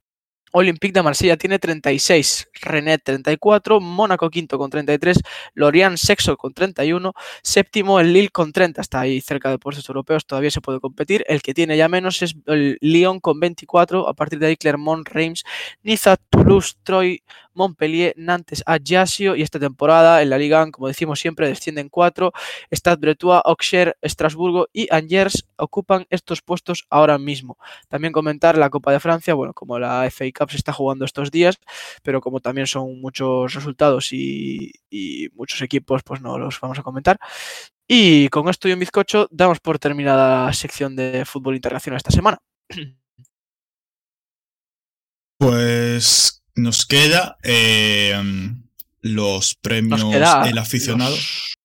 Olympique de Marsella tiene 36, René 34, Mónaco quinto con 33, Lorient sexto con 31, séptimo el Lille con 30, está ahí cerca de puestos europeos, todavía se puede competir. El que tiene ya menos es el Lyon con 24, a partir de ahí Clermont, Reims, Niza, Toulouse, Troyes, Montpellier, Nantes, Ajaccio y esta temporada en la Liga, como decimos siempre, descienden cuatro. Stade Bretois, Auxerre, Estrasburgo y Angers ocupan estos puestos ahora mismo. También comentar la Copa de Francia, bueno, como la FA Cup se está jugando estos días, pero como también son muchos resultados y, y muchos equipos, pues no los vamos a comentar. Y con esto y un bizcocho damos por terminada la sección de fútbol internacional esta semana. Pues nos queda eh, los premios queda El Aficionado, los-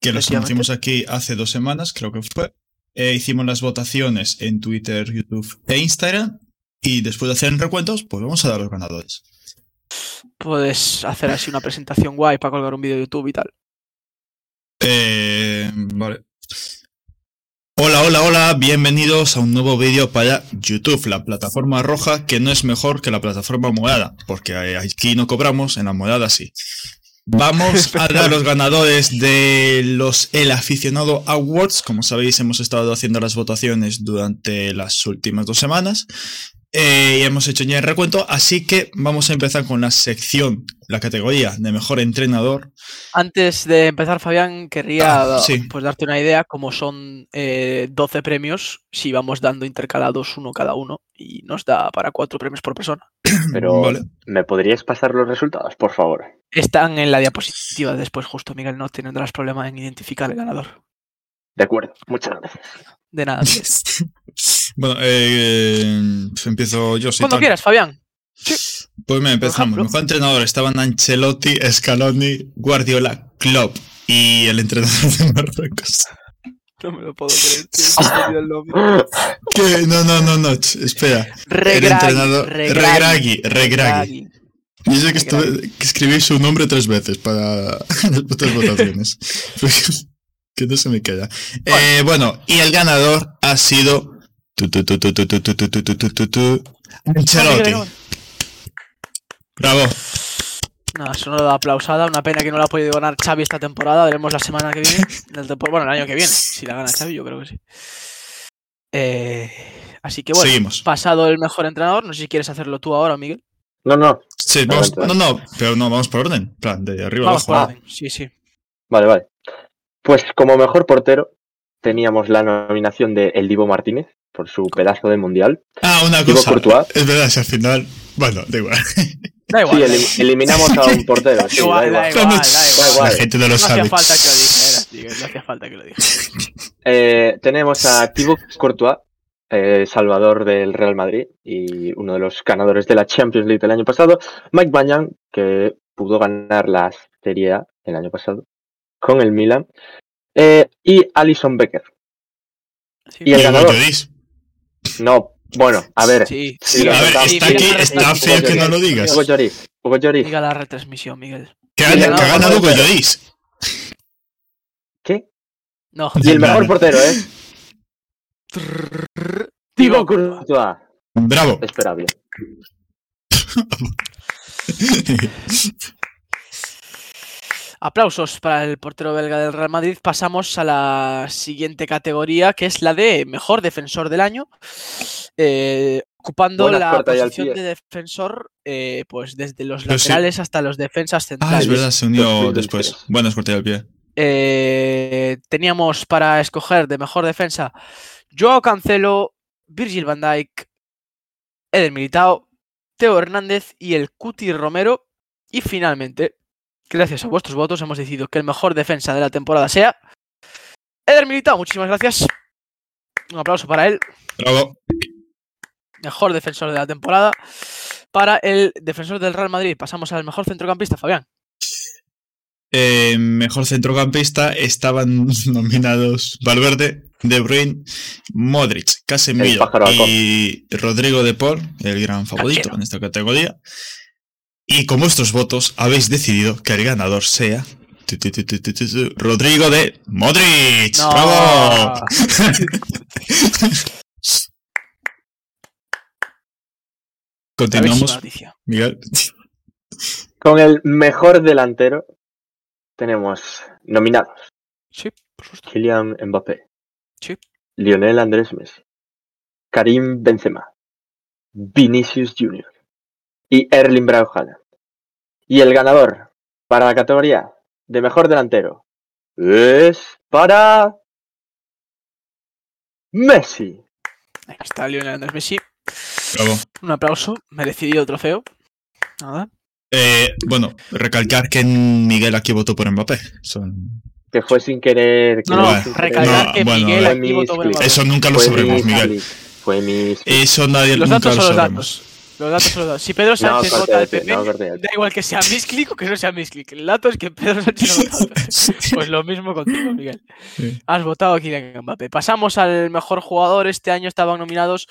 que los conocimos aquí hace dos semanas, creo que fue. Eh, hicimos las votaciones en Twitter, YouTube e Instagram. Y después de hacer recuentos, pues vamos a dar los ganadores. Puedes hacer así una presentación guay para colgar un vídeo de YouTube y tal. Eh, vale. Hola, hola, hola, bienvenidos a un nuevo vídeo para YouTube, la plataforma roja que no es mejor que la plataforma morada, porque aquí no cobramos, en la morada sí. Vamos a dar los ganadores de los El Aficionado Awards. Como sabéis, hemos estado haciendo las votaciones durante las últimas dos semanas. Eh, y hemos hecho ya el recuento, así que vamos a empezar con la sección, la categoría de mejor entrenador. Antes de empezar, Fabián, querría Ah, sí. pues, darte una idea, como son eh, 12 premios, si vamos dando intercalados uno cada uno, y nos da para cuatro premios por persona. Pero, Vale. ¿me podríais pasar los resultados, por favor? Están en la diapositiva después, justo, Miguel, no tendrás problema en identificar el ganador. De acuerdo, muchas gracias. De nada. Bueno, eh, pues empiezo yo. si Cuando tal. quieras, Fabián. Pues me empezamos. Mejor entrenador estaban Ancelotti, Scaloni, Guardiola, Klopp y el entrenador de Marruecos. No me lo puedo creer, el. No, no, no, no. Espera. El Regragui, entrenador. Regragui, Regragui. Yo sé que, estuve- que escribí su nombre tres veces para las putas votaciones. que no se me queda. Eh, bueno, y el ganador ha sido. Ancelotti. Bravo. No, eso no da aplausada. Una pena que no la ha podido ganar Xavi esta temporada. Veremos la semana que viene. del bueno, el año que viene. Si la gana Xavi, yo creo que sí. Eh, así que bueno, Seguimos. pasado el mejor entrenador. No sé si quieres hacerlo tú ahora, Miguel. No, no, Sí, vamos, no, no, pero no, vamos por orden. En plan, de arriba Vamos por abajo. orden. Sí, sí. vale, vale. Pues como mejor portero teníamos la nominación de El Divo Martínez por su pedazo de mundial. Ah, una Divo cosa. Courtois. Es verdad, si al final. Bueno, da igual. Da igual. Sí, da elim- igual. eliminamos a un portero. sí, Igual, da da igual. igual, No, da da igual. igual. La gente no lo No sabe. hacía falta que lo dijeras. No hacía falta que lo dijeras. Eh, tenemos a Thibaut Courtois, eh, salvador del Real Madrid y uno de los ganadores de la Champions League del año pasado. Mike Banyan, que pudo ganar la Serie A el año pasado con el Milan. Eh, y Alison Becker. Sí. Y el ganador. Lloris. No, bueno, a ver. Sí. Sí, A ver, Sí, está aquí, está feo que no lo digas. Hugo Lloris. Hugo Lloris. Diga la retransmisión, Miguel. Ha, el que ha ganado con portero. Lloris. ¿Qué? No. Y el mejor portero Thibaut Thibaut Courtois. Bravo. Esperable. Aplausos para el portero belga del Real Madrid. Pasamos a la siguiente categoría, que es la de mejor defensor del año. Eh, ocupando la al posición de defensor, eh, pues desde los Pero sí. laterales hasta los defensas Ah, centrales. es verdad, se unió 2023. después. Buenas corte del pie. Eh, teníamos para escoger de mejor defensa Joao Cancelo, Virgil van Dijk, Eder Militao, Teo Hernández y el Cuti Romero. Y finalmente, gracias a vuestros votos, hemos decidido que el mejor defensa de la temporada sea Eder Militao. Muchísimas gracias. Un aplauso para él. Bravo. Mejor defensor de la temporada. Para el defensor del Real Madrid, pasamos al mejor centrocampista, Fabián. Eh, mejor centrocampista estaban nominados Valverde, De Bruyne, Modric, Casemiro y Rodrigo de Paul, el gran favorito en esta categoría. Y con vuestros votos habéis decidido que el ganador sea tu, tu, tu, tu, tu, tu, tu, Rodrigo de Modric. No. ¡Bravo! Continuamos. Miguel. Con el mejor delantero tenemos nominados Sí, por supuesto. Kylian Mbappé, Sí. Lionel Andrés Messi, Karim Benzema, Vinicius Jr. y Erling Braut. Y el ganador para la categoría de mejor delantero es para Messi. Ahí está Lionel Andrés Messi. Bravo. Un aplauso. Merecido trofeo. Nada. Eh, bueno, recalcar que Miguel aquí votó por Mbappé. Son- Que fue sin querer. que No, recalcar no, que bueno, Miguel aquí votó por Mbappé. Eso nunca lo Fue sabremos, mi Miguel. clip, Fue mi. Eso nadie Los nunca datos lo sabremos. datos. Los datos son los datos. Si Pedro No, Sánchez corte vota al de PP, no, da igual que sea misclick o que no sea misclick. El dato es que Pedro Sánchez no vota. Pues lo mismo contigo, Miguel. Sí. Has votado aquí en Mbappé. Pasamos al mejor jugador. Este año estaban nominados,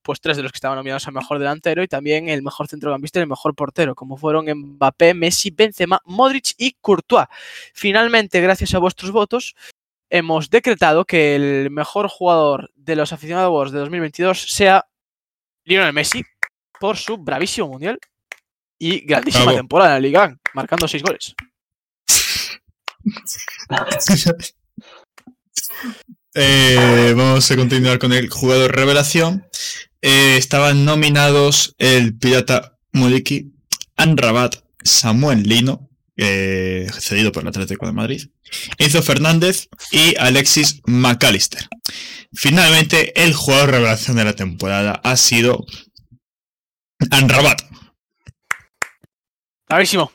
pues tres de los que estaban nominados al mejor delantero y también el mejor centrocampista y el mejor portero, como fueron Mbappé, Messi, Benzema, Modric y Courtois. Finalmente, gracias a vuestros votos, hemos decretado que el mejor jugador de los aficionados de 2022 sea Lionel Messi por su bravísimo mundial y grandísima Bravo. temporada en la Liga, marcando seis goles. Eh, vamos a continuar con el jugador revelación. Eh, estaban nominados el pirata Muliki, Anrabat, Samuel Lino, eh, cedido por el Atlético de Madrid, Enzo Fernández y Alexis McAllister. Finalmente, el jugador revelación de la temporada ha sido Anrabat. Bravísimo.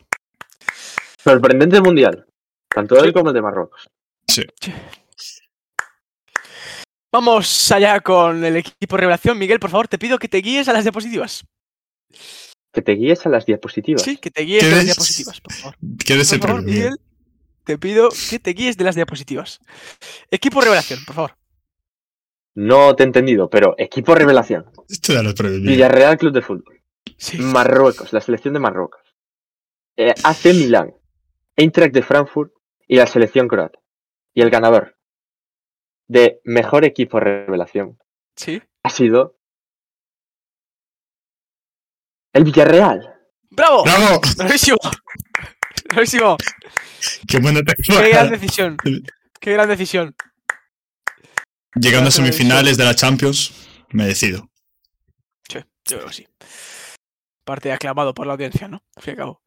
Sorprendente mundial. Tanto él como el de Marruecos. Vamos allá con el equipo revelación. Miguel, por favor, te pido que te guíes a las diapositivas. Que te guíes a las diapositivas. Sí, que te guíes de las ¿Quieres- diapositivas, por favor. ¿Quieres Por el favor, premio? Miguel, te pido que te guíes de las diapositivas. Equipo revelación, por favor. No te he entendido, pero equipo revelación. El premio, Miguel. Villarreal Club de Fútbol. Sí. Marruecos, la selección de Marruecos. Eh, AC Milán, Eintracht de Frankfurt y la selección croata. Y el ganador de mejor equipo revelación Sí. ha sido el Villarreal. ¡Bravo! ¡Bravo! ¡Bravísimo! ¡Bravísimo! ¡Qué buena ¡Qué gran decisión! ¡Qué gran decisión! Llegando a semifinales de la Champions, merecido. Sí, yo creo que sí. Parte aclamado por la audiencia, ¿no? Al fin y al cabo.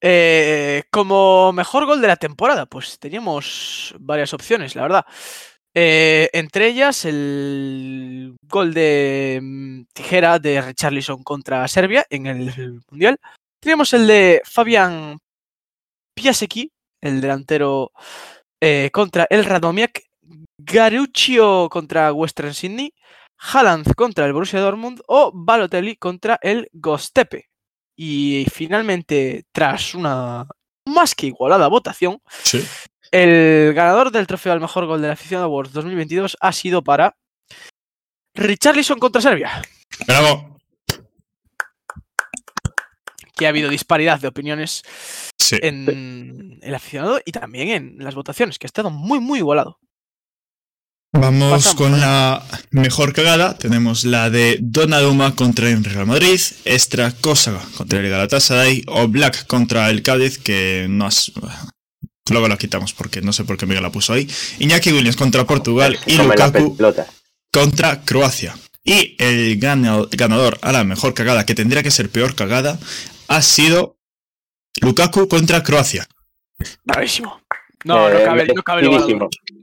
Eh, como mejor gol de la temporada, pues teníamos varias opciones, la verdad. Eh, entre ellas, el gol de mm, tijera de Richarlison contra Serbia en el Mundial. Teníamos el de Fabian Piasecki, el delantero eh, contra el Radomiak. Garuccio contra Western Sydney. Haaland contra el Borussia Dortmund o Balotelli contra el Gostepe. Y finalmente, tras una más que igualada votación, Sí. el ganador del trofeo al mejor gol de la afición Awards 2022 ha sido para Richarlison contra Serbia. ¡Bravo! Que ha habido disparidad de opiniones Sí. en el aficionado y también en las votaciones, que ha estado muy, muy igualado. Vamos Pasamos, con la mejor cagada. Tenemos la de Donnarumma contra el Real Madrid, Extra Cosa contra el Galatasaray o Black contra el Cádiz, que no has... Luego la quitamos porque no sé por qué Miguel la puso ahí. Iñaki Williams contra Portugal y Come Lukaku contra Croacia. Y el gana- ganador a la mejor cagada, que tendría que ser peor cagada, ha sido Lukaku contra Croacia. Bravísimo. No, no Eh, cabe, no cabe lugar.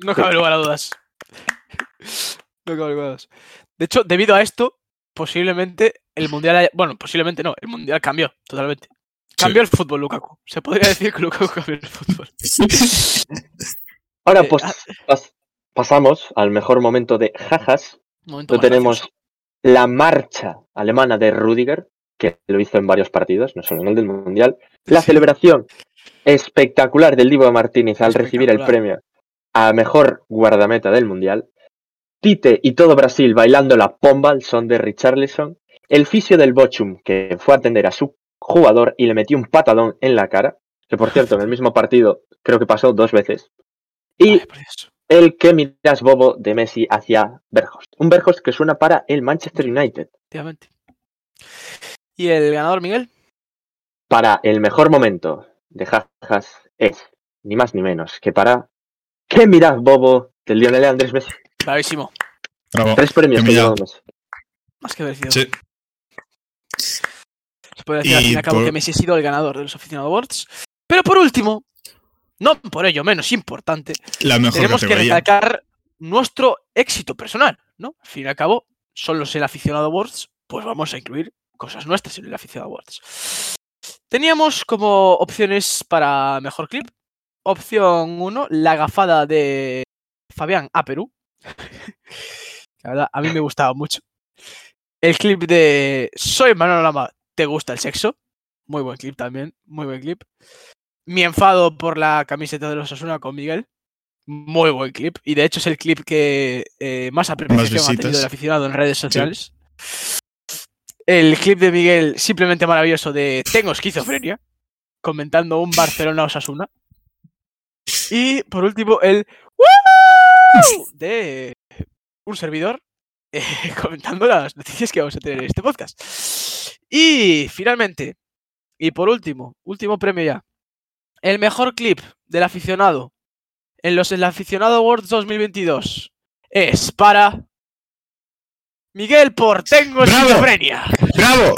No cabe lugar a dudas. No. De hecho, debido a esto, posiblemente el mundial haya- Bueno, posiblemente no, el mundial cambió totalmente. Cambió el fútbol, Lukaku. Se podría decir que Lukaku cambió el fútbol. Ahora pues pas- pasamos al mejor momento de jajas. Momento Lo tenemos gracioso. la marcha alemana de Rudiger, que lo hizo en varios partidos, no solo en el del Mundial. La Sí. celebración espectacular del Divo Martínez al recibir el premio a mejor guardameta del Mundial. Tite y todo Brasil bailando la pomba al son de Richarlison. El fisio del Bochum, que fue a atender a su jugador y le metió un patadón en la cara, que por cierto en el mismo partido creo que pasó dos veces. Y Ay, el que miras bobo de Messi hacia Berghost. Un Berghost que suena para el Manchester United. ¿Y el ganador, Miguel? Para el mejor momento de jajas es ni más ni menos que para que miras bobo de Lionel Andrés Messi. Bravísimo. Bravo. Tres premios Que. Más que merecido. Sí. Se puede decir al fin y al cabo por- que Messi ha sido el ganador de los Aficionado Awards. Pero por último, no por ello menos importante, La mejor tenemos que recalcar nuestro éxito personal, ¿no? Al fin y al cabo, son los el Aficionado Awards, pues vamos a incluir cosas nuestras en el Aficionado Awards. Teníamos como opciones para mejor clip. Opción 1, la gafada de Fabián a Perú. La verdad, a mí me gustaba mucho. El clip de Soy Manolo Lama, ¿te gusta el sexo? Muy buen clip también, muy buen clip. Mi enfado por la camiseta de los Osasuna con Miguel. Muy buen clip. Y de hecho es el clip que eh, más apreciación ha tenido el aficionado en redes sociales. El clip de Miguel, simplemente maravilloso, de Tengo esquizofrenia, comentando un Barcelona Osasuna. Y por último, el ¡Woo! de un servidor eh, comentando las noticias que vamos a tener en este podcast. Y finalmente, y por último, último premio ya, el mejor clip del aficionado en los El Aficionado Awards 2022 es para Miguel por Tengo ¡Bravo! esquizofrenia. ¡Bravo!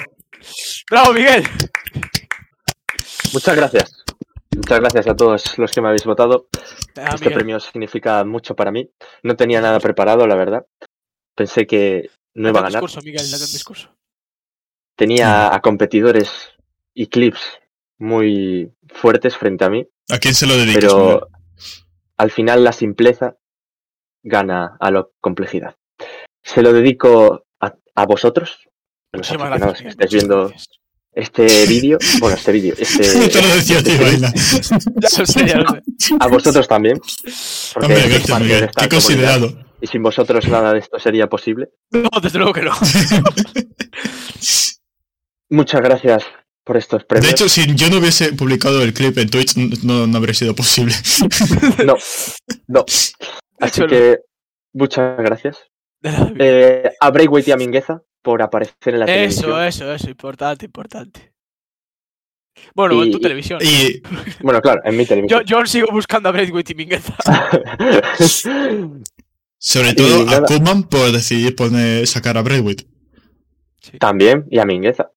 ¡Bravo, Miguel! Muchas gracias. Muchas gracias a todos los que me habéis votado. Ah, Este premio significa mucho para mí. No tenía nada preparado, la verdad. Pensé que no iba a ganar. discurso, Miguel, date un discurso. Tenía a competidores y clips muy fuertes frente a mí, ¿A quién se lo dedicas? pero al final la simpleza gana a la complejidad. Se lo dedico a, a vosotros, a los Muchísimas aficionados gracias. que estáis viendo gracias. Este vídeo, bueno, este vídeo, este, Te lo decía a. Ya lo sé, vosotros también, porque Hombre, de Miguel. Qué comunidad, considerado. y sin vosotros nada de esto sería posible. No, desde luego que no. Muchas gracias por estos premios. De hecho, si yo no hubiese publicado el clip en Twitch, no, no habría sido posible. no, no. Así que muchas gracias. Eh, a Braithwaite y a Mingueza por aparecer en la Eso, televisión. eso, eso, importante, importante. Bueno, en tu televisión. Y Bueno, claro, en mi televisión. yo sigo buscando a Braithwaite y Mingueza. sobre Y todo a nada. Koopman por decidir poner, sacar a Braithwaite. Sí. También, y a Mingueza.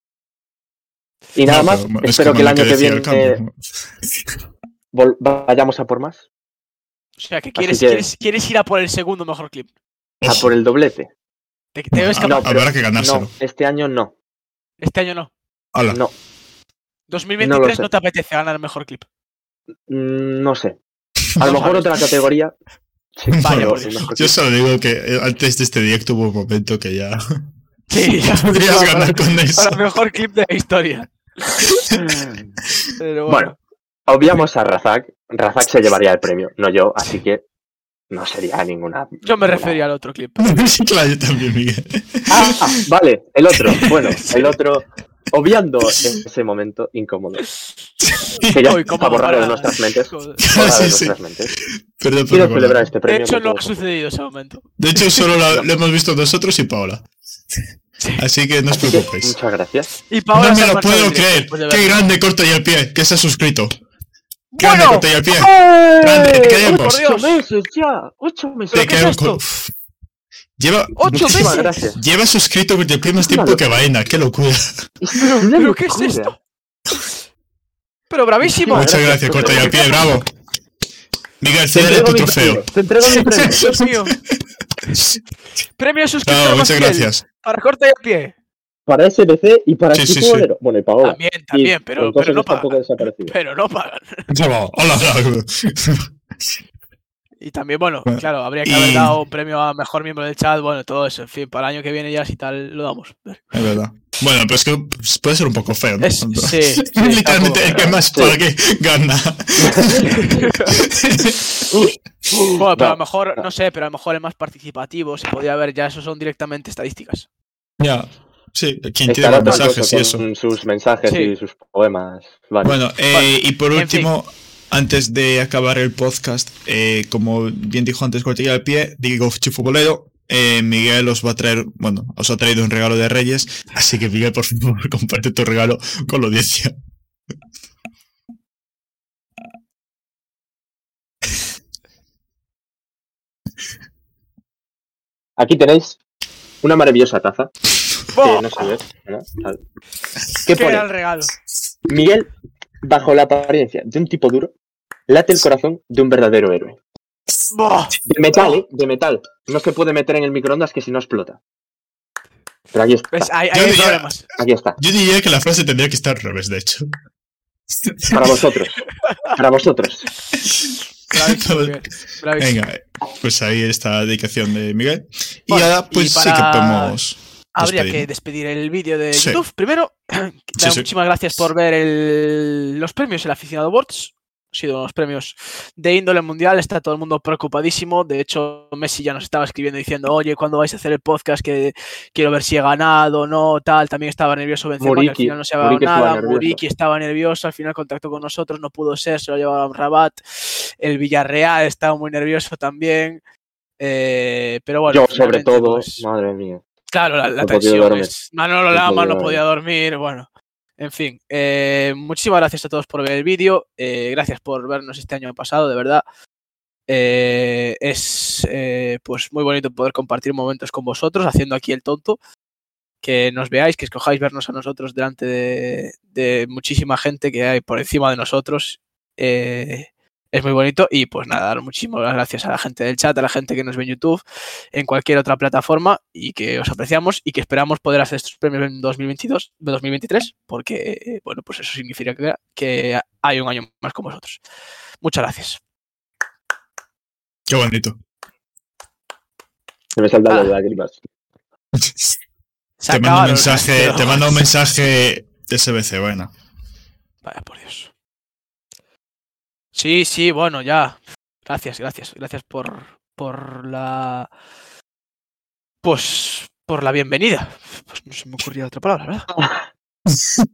Y nada No, más, pero es espero que el año que viene vayamos a por más. O sea, que quieres, que- quieres, quieres ir a por el segundo mejor clip. A por el doblete. Te, te ves capaz. no, pero- habrá que ganárselo. No, este año no. Este año no. No, 2023 sé. no, te apetece ganar el mejor clip. mm, no sé. A lo mejor otra categoría. Sí, por Dios. Yo solo digo que eh, antes de este directo hubo un momento que ya Sí, ya. podrías Para- ganar con eso. Para el mejor clip de la historia. Pero bueno. Bueno, obviamos a Razak. Razak se llevaría el premio, no yo, así que no sería ninguna. yo me ninguna- refería al otro clip. Sí, claro, yo también, Miguel. Ah, ah, vale, el otro. Bueno, el otro. Obviando ese momento incómodo. Que ya Uy, está borrado de nuestras mentes. De Sí, sí. nuestras mentes. Perdón por Quiero recordar. celebrar este De hecho, no ha sucedido ese momento. De hecho, solo lo hemos visto nosotros y Paola. Así que no os que, preocupéis. muchas gracias. Y Paola No me lo puedo creer. de Qué grande corta y al pie, que se ha suscrito. Grande Bueno, al pie. ¡Eh! Grande, te queremos. ¡Ocho meses ya! ¡Ocho meses! ¿Pero Te qué es esto? Lleva, ¡Ocho Muchísimas meses! gracias. lleva suscrito el más tiempo que Vaina. Qué locura. ¿Pero qué es esto? Pero bravísimo. Muchas gracias, corta y al pie. Bravo. Miguel, cédele tu trofeo. Te entrego mi premio. Dios mío. Premio suscriptor más muchas gracias. Para corta y a pie. Para SBC y para Sí, sí, sí. Bueno, y para. También, también, Y pero, pero no que pagan. desaparecido. Pero no pagan. Hola, hola. Y también, bueno, Bueno, claro, habría que y- haber dado un premio a mejor miembro del chat, bueno, todo eso, en fin, para el año que viene ya si tal lo damos. Es verdad. Bueno, pero es que puede ser un poco feo, ¿no? Es- sí, sí, Literalmente el que más Sí. pague gana. Bueno, pero a lo mejor, no sé, pero a lo mejor el más participativo se podía ver, ya eso son directamente estadísticas. ya. Sí, quien otra mensajes y eso. sus mensajes Sí. y sus poemas. Vale. Bueno, eh, Bueno, y por en último, antes de acabar el podcast, eh, como bien dijo antes Cortilla al pie, digo Chifubolero, eh, Miguel os va a traer, bueno, os ha traído un regalo de Reyes, así que Miguel, por favor, comparte tu regalo con la audiencia. Aquí tenéis una maravillosa taza. Que ¡Oh! no se ve. ¿Qué ¿Qué era el pone? regalo? Miguel, bajo la apariencia de un tipo duro, late el corazón de un verdadero héroe. De metal, ¿eh? De metal. No se puede meter en el microondas que si no explota. Pero aquí está. ¿Ves? Hay, Yo hay diría- problemas. Aquí está. Yo diría que la frase tendría que estar al revés, de hecho. Para vosotros. Para vosotros. Bravísimo, bravísimo. Venga, pues ahí está la dedicación de Miguel. Y ahora, pues y sí que podemos. Habría despedir. que despedir el vídeo de Sí. YouTube. Primero, dar Sí, sí. muchísimas gracias por ver el- los premios El Aficionado Awards. Han sido unos premios de índole mundial. Está todo el mundo preocupadísimo. De hecho, Messi ya nos estaba escribiendo diciendo, oye, ¿cuándo vais a hacer el podcast? Que quiero ver si he ganado, no, tal. También estaba nervioso Benzema, que al final no se ha estaba nada. nervioso. Muriqui estaba nervioso. Al final contactó con nosotros, no pudo ser, se lo llevaba a Rabat. El Villarreal estaba muy nervioso también. Eh, pero bueno, Yo, sobre todo, pues, madre mía. Claro, la, No tensión es. Manolo Lama no podía dormir. Bueno, en fin. eh, muchísimas gracias a todos por ver el vídeo. eh, gracias por vernos este año pasado, de verdad. Eh, es eh, pues muy bonito poder compartir momentos con vosotros, haciendo aquí el tonto. Que nos veáis, que escojáis vernos a nosotros delante de, de muchísima gente que hay por encima de nosotros. eh, es muy bonito y pues nada, dar muchísimas gracias a la gente del chat, a la gente que nos ve en YouTube, en cualquier otra plataforma y que os apreciamos y que esperamos poder hacer estos premios en 2022, 2023, porque eh, bueno, pues eso significa que, que hay un año más con vosotros. Muchas gracias. Qué bonito. Se me saltan Ah. las lágrimas. Se te mando un mensaje, te mando un mensaje de SBC, bueno. Vaya por Dios. Sí, sí, bueno, ya. Gracias, gracias. Gracias por, por la. Pues. Por la bienvenida. Pues no se me ocurría otra palabra, ¿verdad?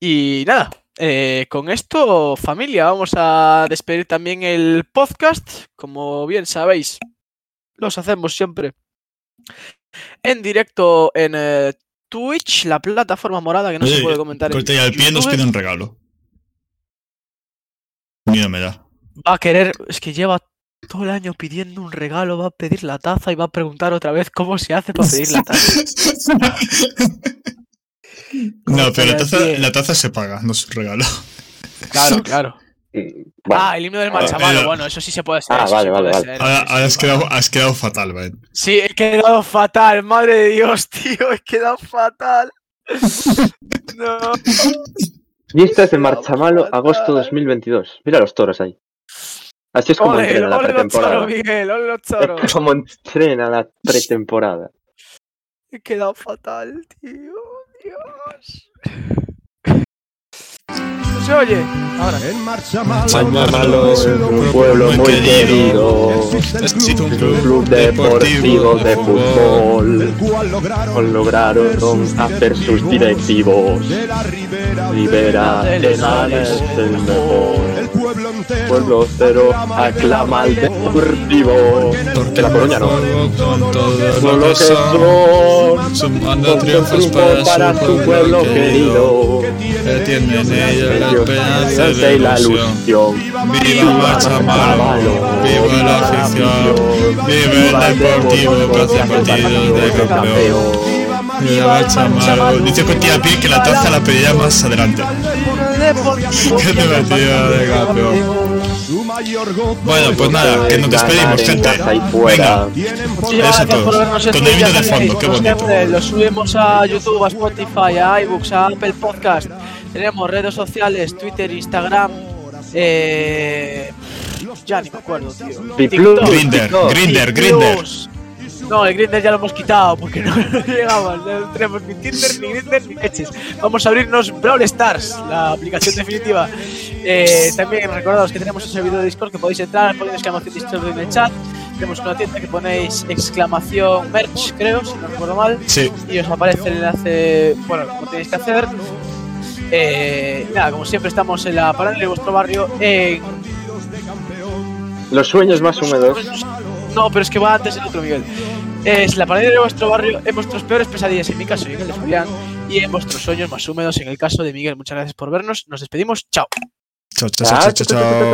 Y nada, eh, con esto, familia, vamos a despedir también el podcast. Como bien sabéis, los hacemos siempre en directo en eh, Twitch, la plataforma morada que no se puede comentar. en Cortella al pie nos YouTube. pide un regalo. Me da. Va a querer, es que lleva todo el año pidiendo un regalo, va a pedir la taza y va a preguntar otra vez cómo se hace para pedir la taza. no, pero la taza, la taza se paga, no es un regalo. Claro, claro. Bueno, Ah, el himno del Machamalo, eh, bueno, eso sí se puede hacer. Ah, vale, vale, puede vale. ser, Ahora, has, quedado, has quedado fatal, Ben. Sí, he quedado fatal, madre de Dios, tío, he quedado fatal. No. Fiestas de Marchamalo, agosto 2022. Mira los toros ahí. Así es como Ole, entrena la ole los pretemporada. toros, Miguel, ole los toros. Es como entrena la pretemporada. He quedado fatal, tío. Dios. Se oye. Ahora. En marcha malo, es un pueblo muy querido. Existe un Es un club deportivo de fútbol. cual lograron, Lograron hacer sus directivos. de la ribera, Rivera Penal es el mejor. el pueblo entero, Pueblo cero aclama al deportivo. De la Coruña no. Con lo que son, son. sumando Con triunfos triunfo para su pueblo querido. Que tienen en ella la esperanza y la la ilusión. Viva Machamalo, viva la afición, viva el deportivo que hace partidos de campeón. Viva Machamalo. Dice con tía Pie que la taza la pedirá más adelante. Que hace partidos de campeón. Bueno, pues es nada, que nos despedimos, gente. Venga. Eso gracias por todos. vernos en Con el vídeo de fondo, qué bonito. Lo subimos a YouTube, a Spotify, a iBooks, a Apple Podcast. Tenemos redes sociales, Twitter, Instagram. Eh... Ya ni me acuerdo, tío. Grinder. Grinder, Grinder. No, el Grinder ya lo hemos quitado porque no, no llegamos. No tenemos ni Tinder, ni Grinder, ni leches. Vamos a abrirnos Brawl Stars, la aplicación definitiva. Eh, también recordados que tenemos un servidor de Discord que podéis entrar, ponéis exclamación Discord en el chat. Tenemos una tienda que ponéis exclamación merch, creo, si no recuerdo mal. Sí, Y os aparece el enlace, bueno, como tenéis que hacer. Eh, nada, como siempre estamos en la paralela de vuestro barrio en Los sueños más húmedos. No, pero es que va antes el otro Miguel. Es la pared de vuestro barrio en vuestros peores pesadillas, en mi caso, Miguel de Julián, y en vuestros sueños más húmedos, en el caso de Miguel. Muchas gracias por vernos. Nos despedimos. Chao. chao, chao, chao, chao, chao.